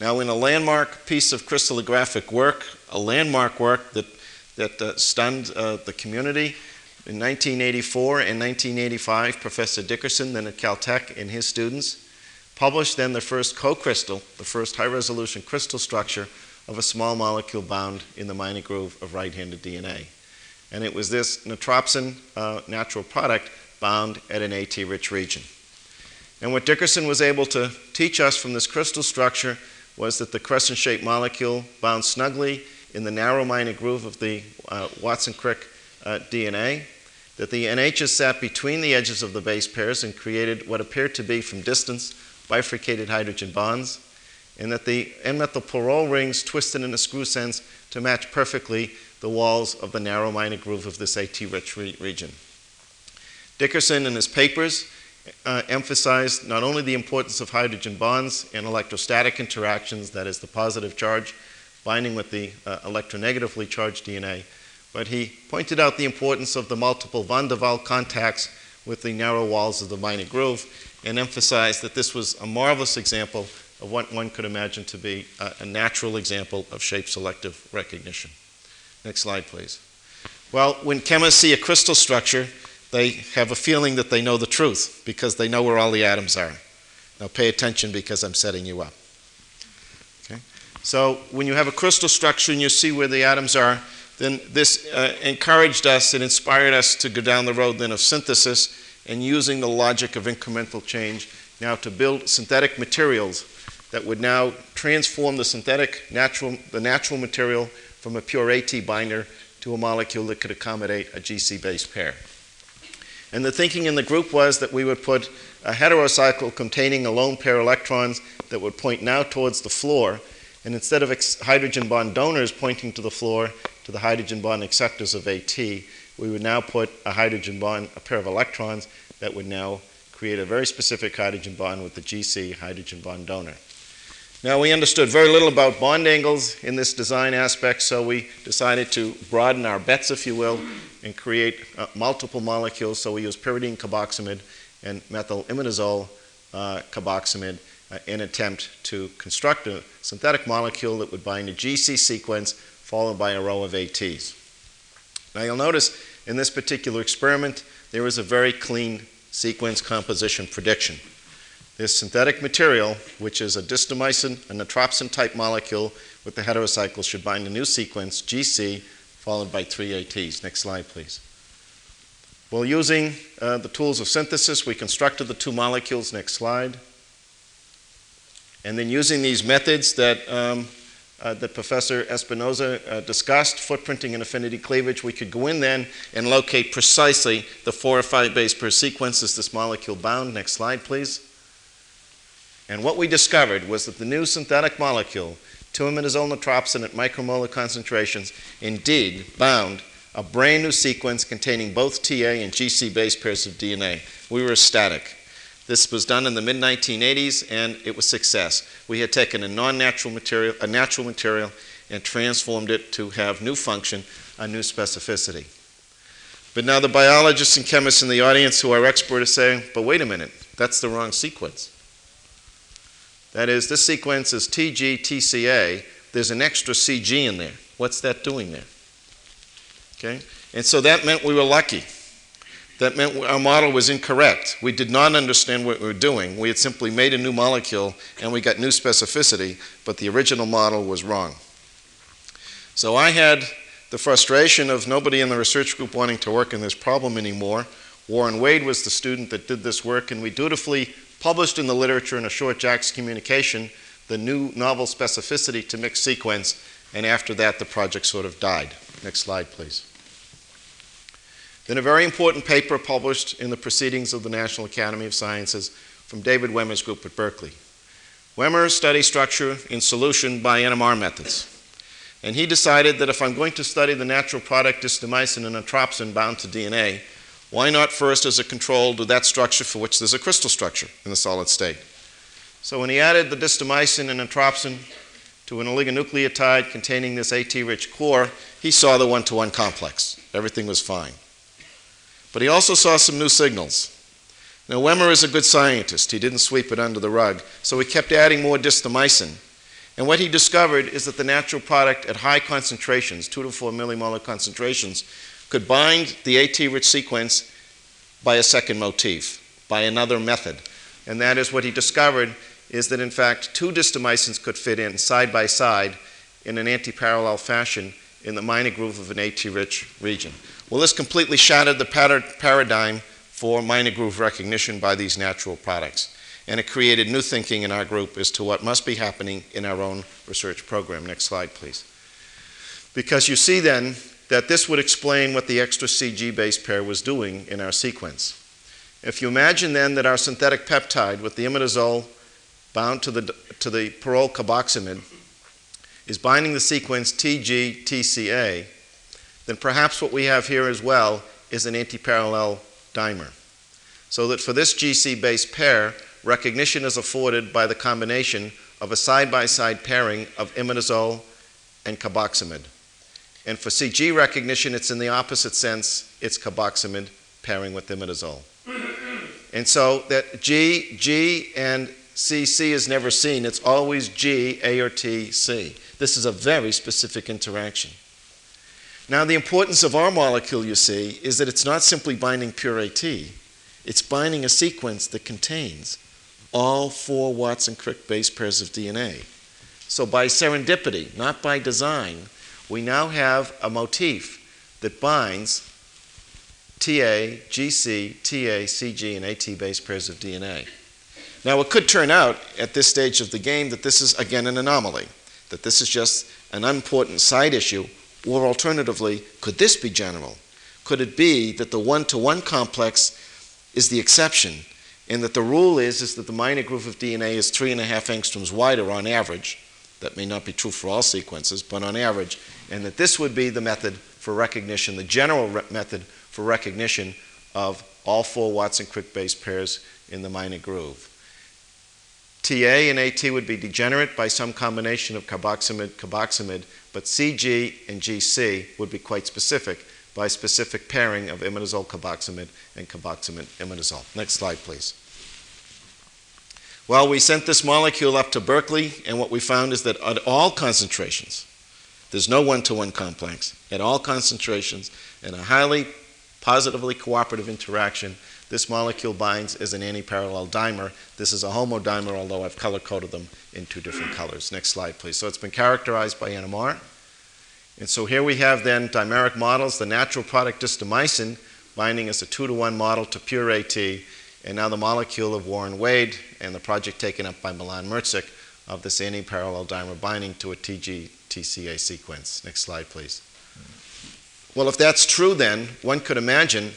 Speaker 3: Now, in a landmark piece of crystallographic work, a landmark work that, that uh, stunned uh, the community, in 1984 and 1985, Professor Dickerson, then at Caltech, and his students published then the first co-crystal, the first high-resolution crystal structure of a small molecule bound in the minor groove of right-handed DNA. And it was this natropsin uh, natural product bound at an AT-rich region. And what Dickerson was able to teach us from this crystal structure was that the crescent shaped molecule bound snugly in the narrow minor groove of the uh, Watson Crick uh, DNA, that the NHs sat between the edges of the base pairs and created what appeared to be, from distance, bifurcated hydrogen bonds, and that the N-methyl methylpyrrole rings twisted in a screw sense to match perfectly the walls of the narrow minor groove of this AT rich re- region. Dickerson, in his papers, uh, emphasized not only the importance of hydrogen bonds and electrostatic interactions, that is, the positive charge binding with the uh, electronegatively charged DNA, but he pointed out the importance of the multiple van der Waals contacts with the narrow walls of the minor groove and emphasized that this was a marvelous example of what one could imagine to be a, a natural example of shape selective recognition. Next slide, please. Well, when chemists see a crystal structure, they have a feeling that they know the truth because they know where all the atoms are. Now pay attention because I'm setting you up. Okay? So when you have a crystal structure and you see where the atoms are, then this uh, encouraged us and inspired us to go down the road then of synthesis and using the logic of incremental change now to build synthetic materials that would now transform the synthetic natural the natural material from a pure AT binder to a molecule that could accommodate a GC base pair. And the thinking in the group was that we would put a heterocycle containing a lone pair electrons that would point now towards the floor, and instead of hydrogen bond donors pointing to the floor, to the hydrogen bond acceptors of AT, we would now put a hydrogen bond, a pair of electrons that would now create a very specific hydrogen bond with the GC hydrogen bond donor. Now, we understood very little about bond angles in this design aspect, so we decided to broaden our bets, if you will, and create uh, multiple molecules. So we use pyridine carboxamide and methylimidazole uh, carboxamide uh, in attempt to construct a synthetic molecule that would bind a GC sequence followed by a row of ATs. Now you'll notice in this particular experiment there was a very clean sequence composition prediction. This synthetic material, which is a distomycin, a natropsin type molecule with the heterocycle, should bind a new sequence, GC, followed by three ATs. Next slide, please. Well, using uh, the tools of synthesis, we constructed the two molecules. Next slide. And then using these methods that um, uh, that Professor Espinoza uh, discussed, footprinting and affinity cleavage, we could go in then and locate precisely the four or five base pair sequence is this molecule bound. Next slide, please. And what we discovered was that the new synthetic molecule, 2-imidazole natropsin at micromolar concentrations, indeed bound a brand new sequence containing both TA and GC base pairs of DNA. We were ecstatic. This was done in the mid 1980s and it was success. We had taken a non-natural material, a natural material, and transformed it to have new function, a new specificity. But now the biologists and chemists in the audience who are expert are saying, but wait a minute, that's the wrong sequence. That is, this sequence is TG-TCA. There's an extra CG in there. What's that doing there? Okay? And so that meant we were lucky. That meant our model was incorrect. We did not understand what we were doing. We had simply made a new molecule and we got new specificity, but the original model was wrong. So I had the frustration of nobody in the research group wanting to work in this problem anymore. Warren Wade was the student that did this work, and we dutifully published in the literature in a short JACS communication the new novel specificity to mixed sequence, and after that the project sort of died. Next slide, please. Then a very important paper published in the Proceedings of the National Academy of Sciences from David Wemmer's group at Berkeley. Wemmer studied structure in solution by NMR methods. And he decided that if I'm going to study the natural product dystomycin and natropsin bound to DNA, why not first as a control do that structure for which there's a crystal structure in the solid state? So when he added the dystomycin and natropsin to an oligonucleotide containing this AT-rich core, he saw the one-to-one complex. Everything was fine. But he also saw some new signals. Now, Wemmer is a good scientist. He didn't sweep it under the rug, so he kept adding more dystomycin. And what he discovered is that the natural product at high concentrations, 2 to 4 millimolar concentrations, could bind the AT-rich sequence by a second motif, by another method. And that is what he discovered is that in fact two dystomycins could fit in side by side in an anti-parallel fashion in the minor groove of an AT-rich region. Well, this completely shattered the paradigm for minor groove recognition by these natural products. And it created new thinking in our group as to what must be happening in our own research program. Next slide, please. Because you see then that this would explain what the extra CG base pair was doing in our sequence. If you imagine then that our synthetic peptide with the imidazole bound to the, to the pyrrole carboxamide is binding the sequence TG-TCA, then perhaps what we have here as well is an antiparallel dimer. So that for this GC base pair, recognition is afforded by the combination of a side-by-side pairing of imidazole and carboxamide. And for CG recognition, it's in the opposite sense, it's carboxamide pairing with imidazole. And so that G, G, and CC is never seen. It's always G, A, or T, C. This is a very specific interaction. Now, the importance of our molecule, you see, is that it's not simply binding pure AT, it's binding a sequence that contains all four Watson Crick base pairs of DNA. So, by serendipity, not by design, we now have a motif that binds TA, GC, TA, CG, and AT base pairs of DNA. Now, it could turn out at this stage of the game that this is, again, an anomaly, that this is just an unimportant side issue or alternatively, could this be general? Could it be that the one to one complex is the exception, and that the rule is, is that the minor groove of DNA is three and a half angstroms wider on average? That may not be true for all sequences, but on average, and that this would be the method for recognition, the general re- method for recognition of all four Watson Crick base pairs in the minor groove. TA and AT would be degenerate by some combination of carboxamide, carboxamide, but CG and GC would be quite specific by specific pairing of imidazole carboxamide and carboxamide imidazole. Next slide, please. Well, we sent this molecule up to Berkeley, and what we found is that at all concentrations, there's no one to one complex, at all concentrations, in a highly positively cooperative interaction, this molecule binds as an anti-parallel dimer. This is a homodimer, although I've color-coded them in two different colors. Next slide, please. So it's been characterized by NMR. And so here we have then dimeric models, the natural product dystomycin binding as a two to one model to pure AT, and now the molecule of Warren Wade and the project taken up by Milan Mrtzik of this anti-parallel dimer binding to a TG-TCA sequence. Next slide, please. Well, if that's true, then one could imagine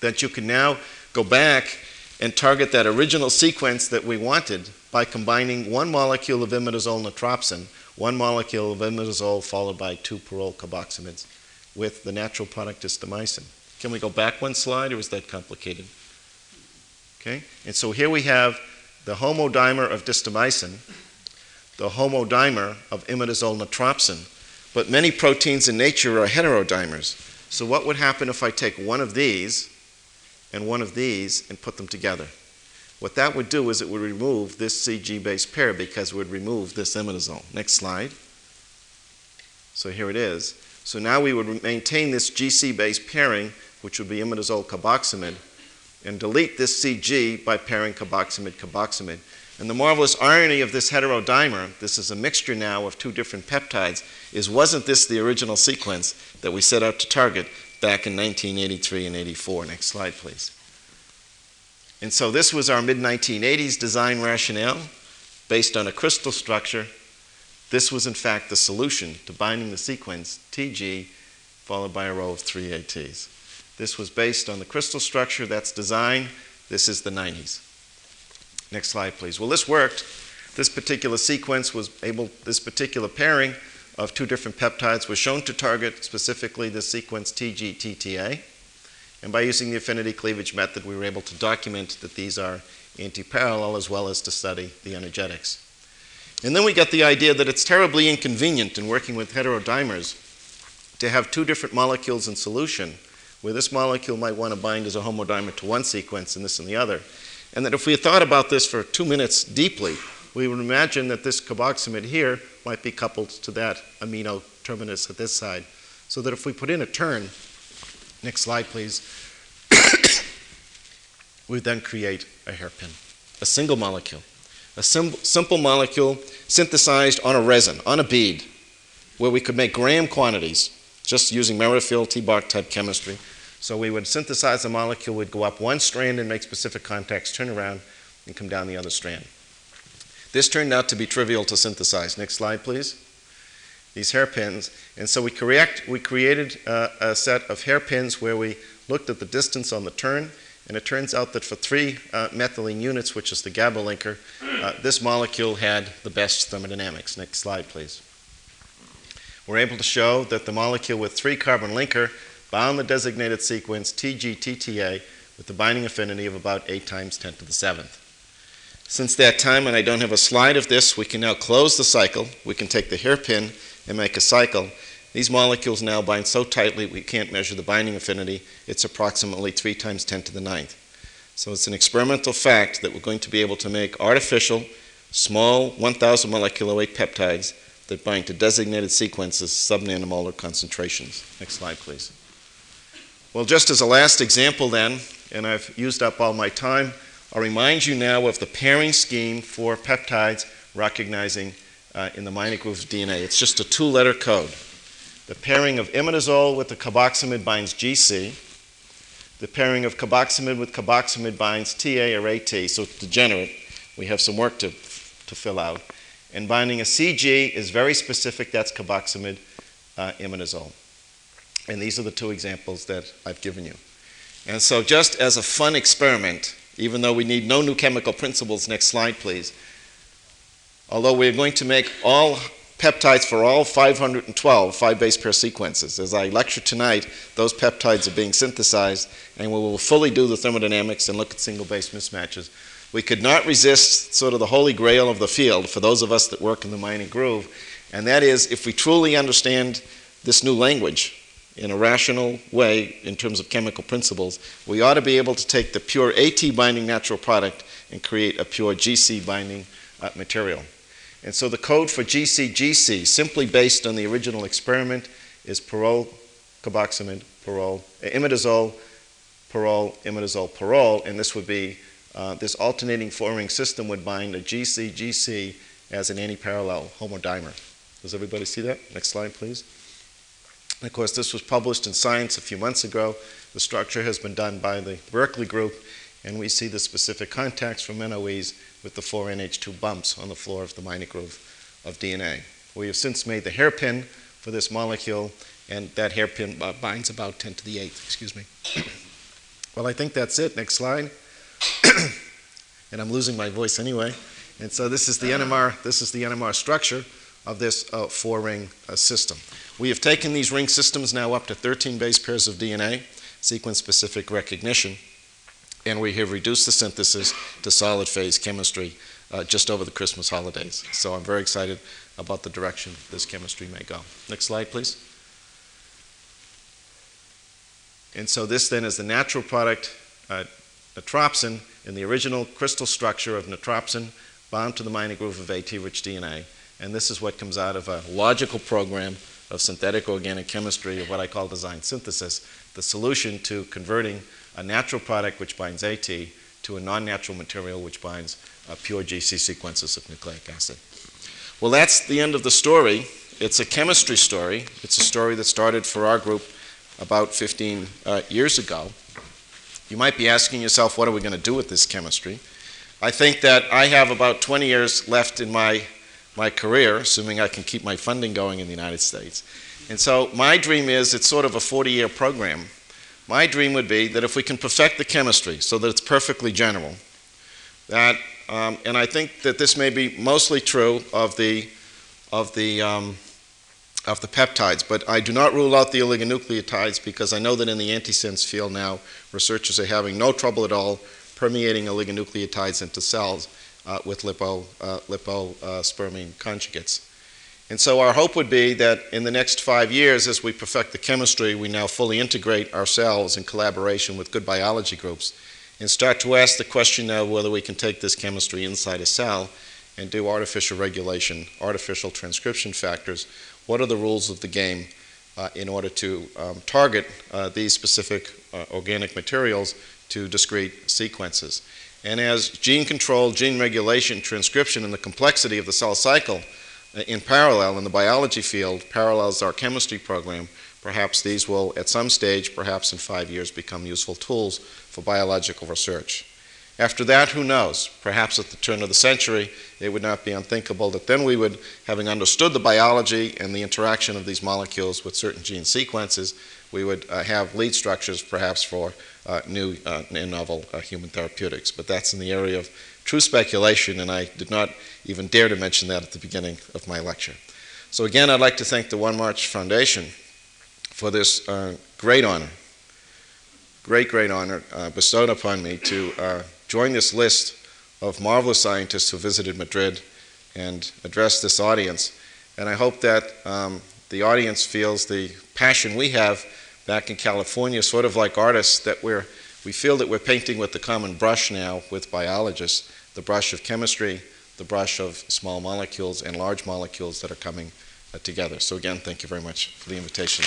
Speaker 3: that you can now go back and target that original sequence that we wanted by combining one molecule of imidazole natropsin, one molecule of imidazole followed by two pyrrole carboxymides with the natural product distamycin. Can we go back one slide, or is that complicated? Okay, and so here we have the homodimer of distamycin, the homodimer of imidazole natropsin, but many proteins in nature are heterodimers. So what would happen if I take one of these and one of these and put them together? What that would do is it would remove this CG base pair because it would remove this imidazole. Next slide. So here it is. So now we would maintain this GC base pairing, which would be imidazole carboxamide, and delete this CG by pairing carboxamide carboxamide. And the marvelous irony of this heterodimer, this is a mixture now of two different peptides, is wasn't this the original sequence that we set out to target back in 1983 and 84? Next slide, please. And so this was our mid 1980s design rationale based on a crystal structure. This was, in fact, the solution to binding the sequence TG followed by a row of three ATs. This was based on the crystal structure that's design. This is the 90s. Next slide, please. Well, this worked. This particular sequence was able, this particular pairing of two different peptides was shown to target specifically the sequence TG-TTA. And by using the affinity cleavage method, we were able to document that these are anti-parallel as well as to study the energetics. And then we got the idea that it's terribly inconvenient in working with heterodimers to have two different molecules in solution, where this molecule might want to bind as a homodimer to one sequence and this and the other. And that if we thought about this for two minutes deeply, we would imagine that this carboxamide here might be coupled to that amino terminus at this side. So that if we put in a turn, next slide please, we would then create a hairpin, a single molecule, a sim- simple molecule synthesized on a resin, on a bead, where we could make gram quantities just using Merrifield T-Bart type chemistry. So we would synthesize the molecule, we'd go up one strand and make specific contacts, turn around, and come down the other strand. This turned out to be trivial to synthesize. Next slide, please. These hairpins. And so we, correct, we created uh, a set of hairpins where we looked at the distance on the turn, and it turns out that for three uh, methylene units, which is the GABA linker, uh, this molecule had the best thermodynamics. Next slide, please. We're able to show that the molecule with three carbon linker bound the designated sequence TGTTA with the binding affinity of about 8 times 10 to the 7th. Since that time, and I don't have a slide of this, we can now close the cycle. We can take the hairpin and make a cycle. These molecules now bind so tightly we can't measure the binding affinity. It's approximately 3 times 10 to the 9th. So it's an experimental fact that we're going to be able to make artificial, small 1,000 molecular weight peptides that bind to designated sequences subnanomolar concentrations. Next slide, please. Well, just as a last example, then, and I've used up all my time, I'll remind you now of the pairing scheme for peptides recognizing uh, in the minor groove of DNA. It's just a two letter code. The pairing of imidazole with the carboxamide binds GC. The pairing of carboxamide with carboxamide binds TA or AT, so it's degenerate. We have some work to, to fill out. And binding a CG is very specific, that's carboxamide uh, imidazole. And these are the two examples that I've given you. And so, just as a fun experiment, even though we need no new chemical principles, next slide, please. Although we're going to make all peptides for all 512 five base pair sequences. As I lecture tonight, those peptides are being synthesized, and we will fully do the thermodynamics and look at single base mismatches. We could not resist sort of the holy grail of the field for those of us that work in the mining groove, and that is if we truly understand this new language in a rational way in terms of chemical principles, we ought to be able to take the pure AT binding natural product and create a pure GC binding uh, material. And so the code for GC-GC, simply based on the original experiment, is pyrrole, carboxamide, pyrrole, uh, imidazole, pyrrole, imidazole, pyrrole, and this would be uh, this alternating four-ring system would bind a GC-GC as an anti-parallel homodimer. Does everybody see that? Next slide, please. And of course, this was published in Science a few months ago. The structure has been done by the Berkeley group, and we see the specific contacts from NOEs with the four NH2 bumps on the floor of the minor groove of DNA. We have since made the hairpin for this molecule, and that hairpin binds about 10 to the 8th, excuse me. well, I think that's it. Next slide. and I'm losing my voice anyway. And so this is the NMR, this is the NMR structure of this uh, four-ring uh, system. We have taken these ring systems now up to 13 base pairs of DNA, sequence-specific recognition, and we have reduced the synthesis to solid phase chemistry uh, just over the Christmas holidays. So I'm very excited about the direction this chemistry may go. Next slide, please. And so this then is the natural product, uh, natropsin, in the original crystal structure of natropsin bound to the minor groove of AT-rich DNA. And this is what comes out of a logical program of synthetic organic chemistry of what I call design synthesis, the solution to converting a natural product which binds AT to a non-natural material which binds uh, pure GC sequences of nucleic acid. Well, that's the end of the story. It's a chemistry story. It's a story that started for our group about 15 uh, years ago. You might be asking yourself, what are we going to do with this chemistry? I think that I have about 20 years left in my, my career, assuming I can keep my funding going in the United States. And so my dream is it's sort of a 40 year program. My dream would be that if we can perfect the chemistry so that it's perfectly general, that, um, and I think that this may be mostly true of the, of the um, of the peptides, but I do not rule out the oligonucleotides because I know that in the antisense field now, researchers are having no trouble at all permeating oligonucleotides into cells with lipo, uh, lipospermine conjugates. And so our hope would be that in the next five years, as we perfect the chemistry, we now fully integrate ourselves in collaboration with good biology groups and start to ask the question now whether we can take this chemistry inside a cell and do artificial regulation, artificial transcription factors what are the rules of the game uh, in order to um, target uh, these specific uh, organic materials to discrete sequences. And as gene control, gene regulation, transcription, and the complexity of the cell cycle uh, in parallel in the biology field parallels our chemistry program, perhaps these will, at some stage, perhaps in five years, become useful tools for biological research. After that, who knows? Perhaps at the turn of the century, it would not be unthinkable that then we would, having understood the biology and the interaction of these molecules with certain gene sequences, we would uh, have lead structures perhaps for new uh, and novel uh, human therapeutics. But that's in the area of true speculation, and I did not even dare to mention that at the beginning of my lecture. So, again, I'd like to thank the Juan March Foundation for this uh, great honor, great, great honor uh, bestowed upon me to join this list of marvelous scientists who visited Madrid and addressed this audience. And I hope that um, the audience feels the passion we have back in California, sort of like artists, that we're, we feel that we're painting with the common brush now with biologists, the brush of chemistry, the brush of small molecules and large molecules that are coming uh, together. So again, thank you very much for the invitation.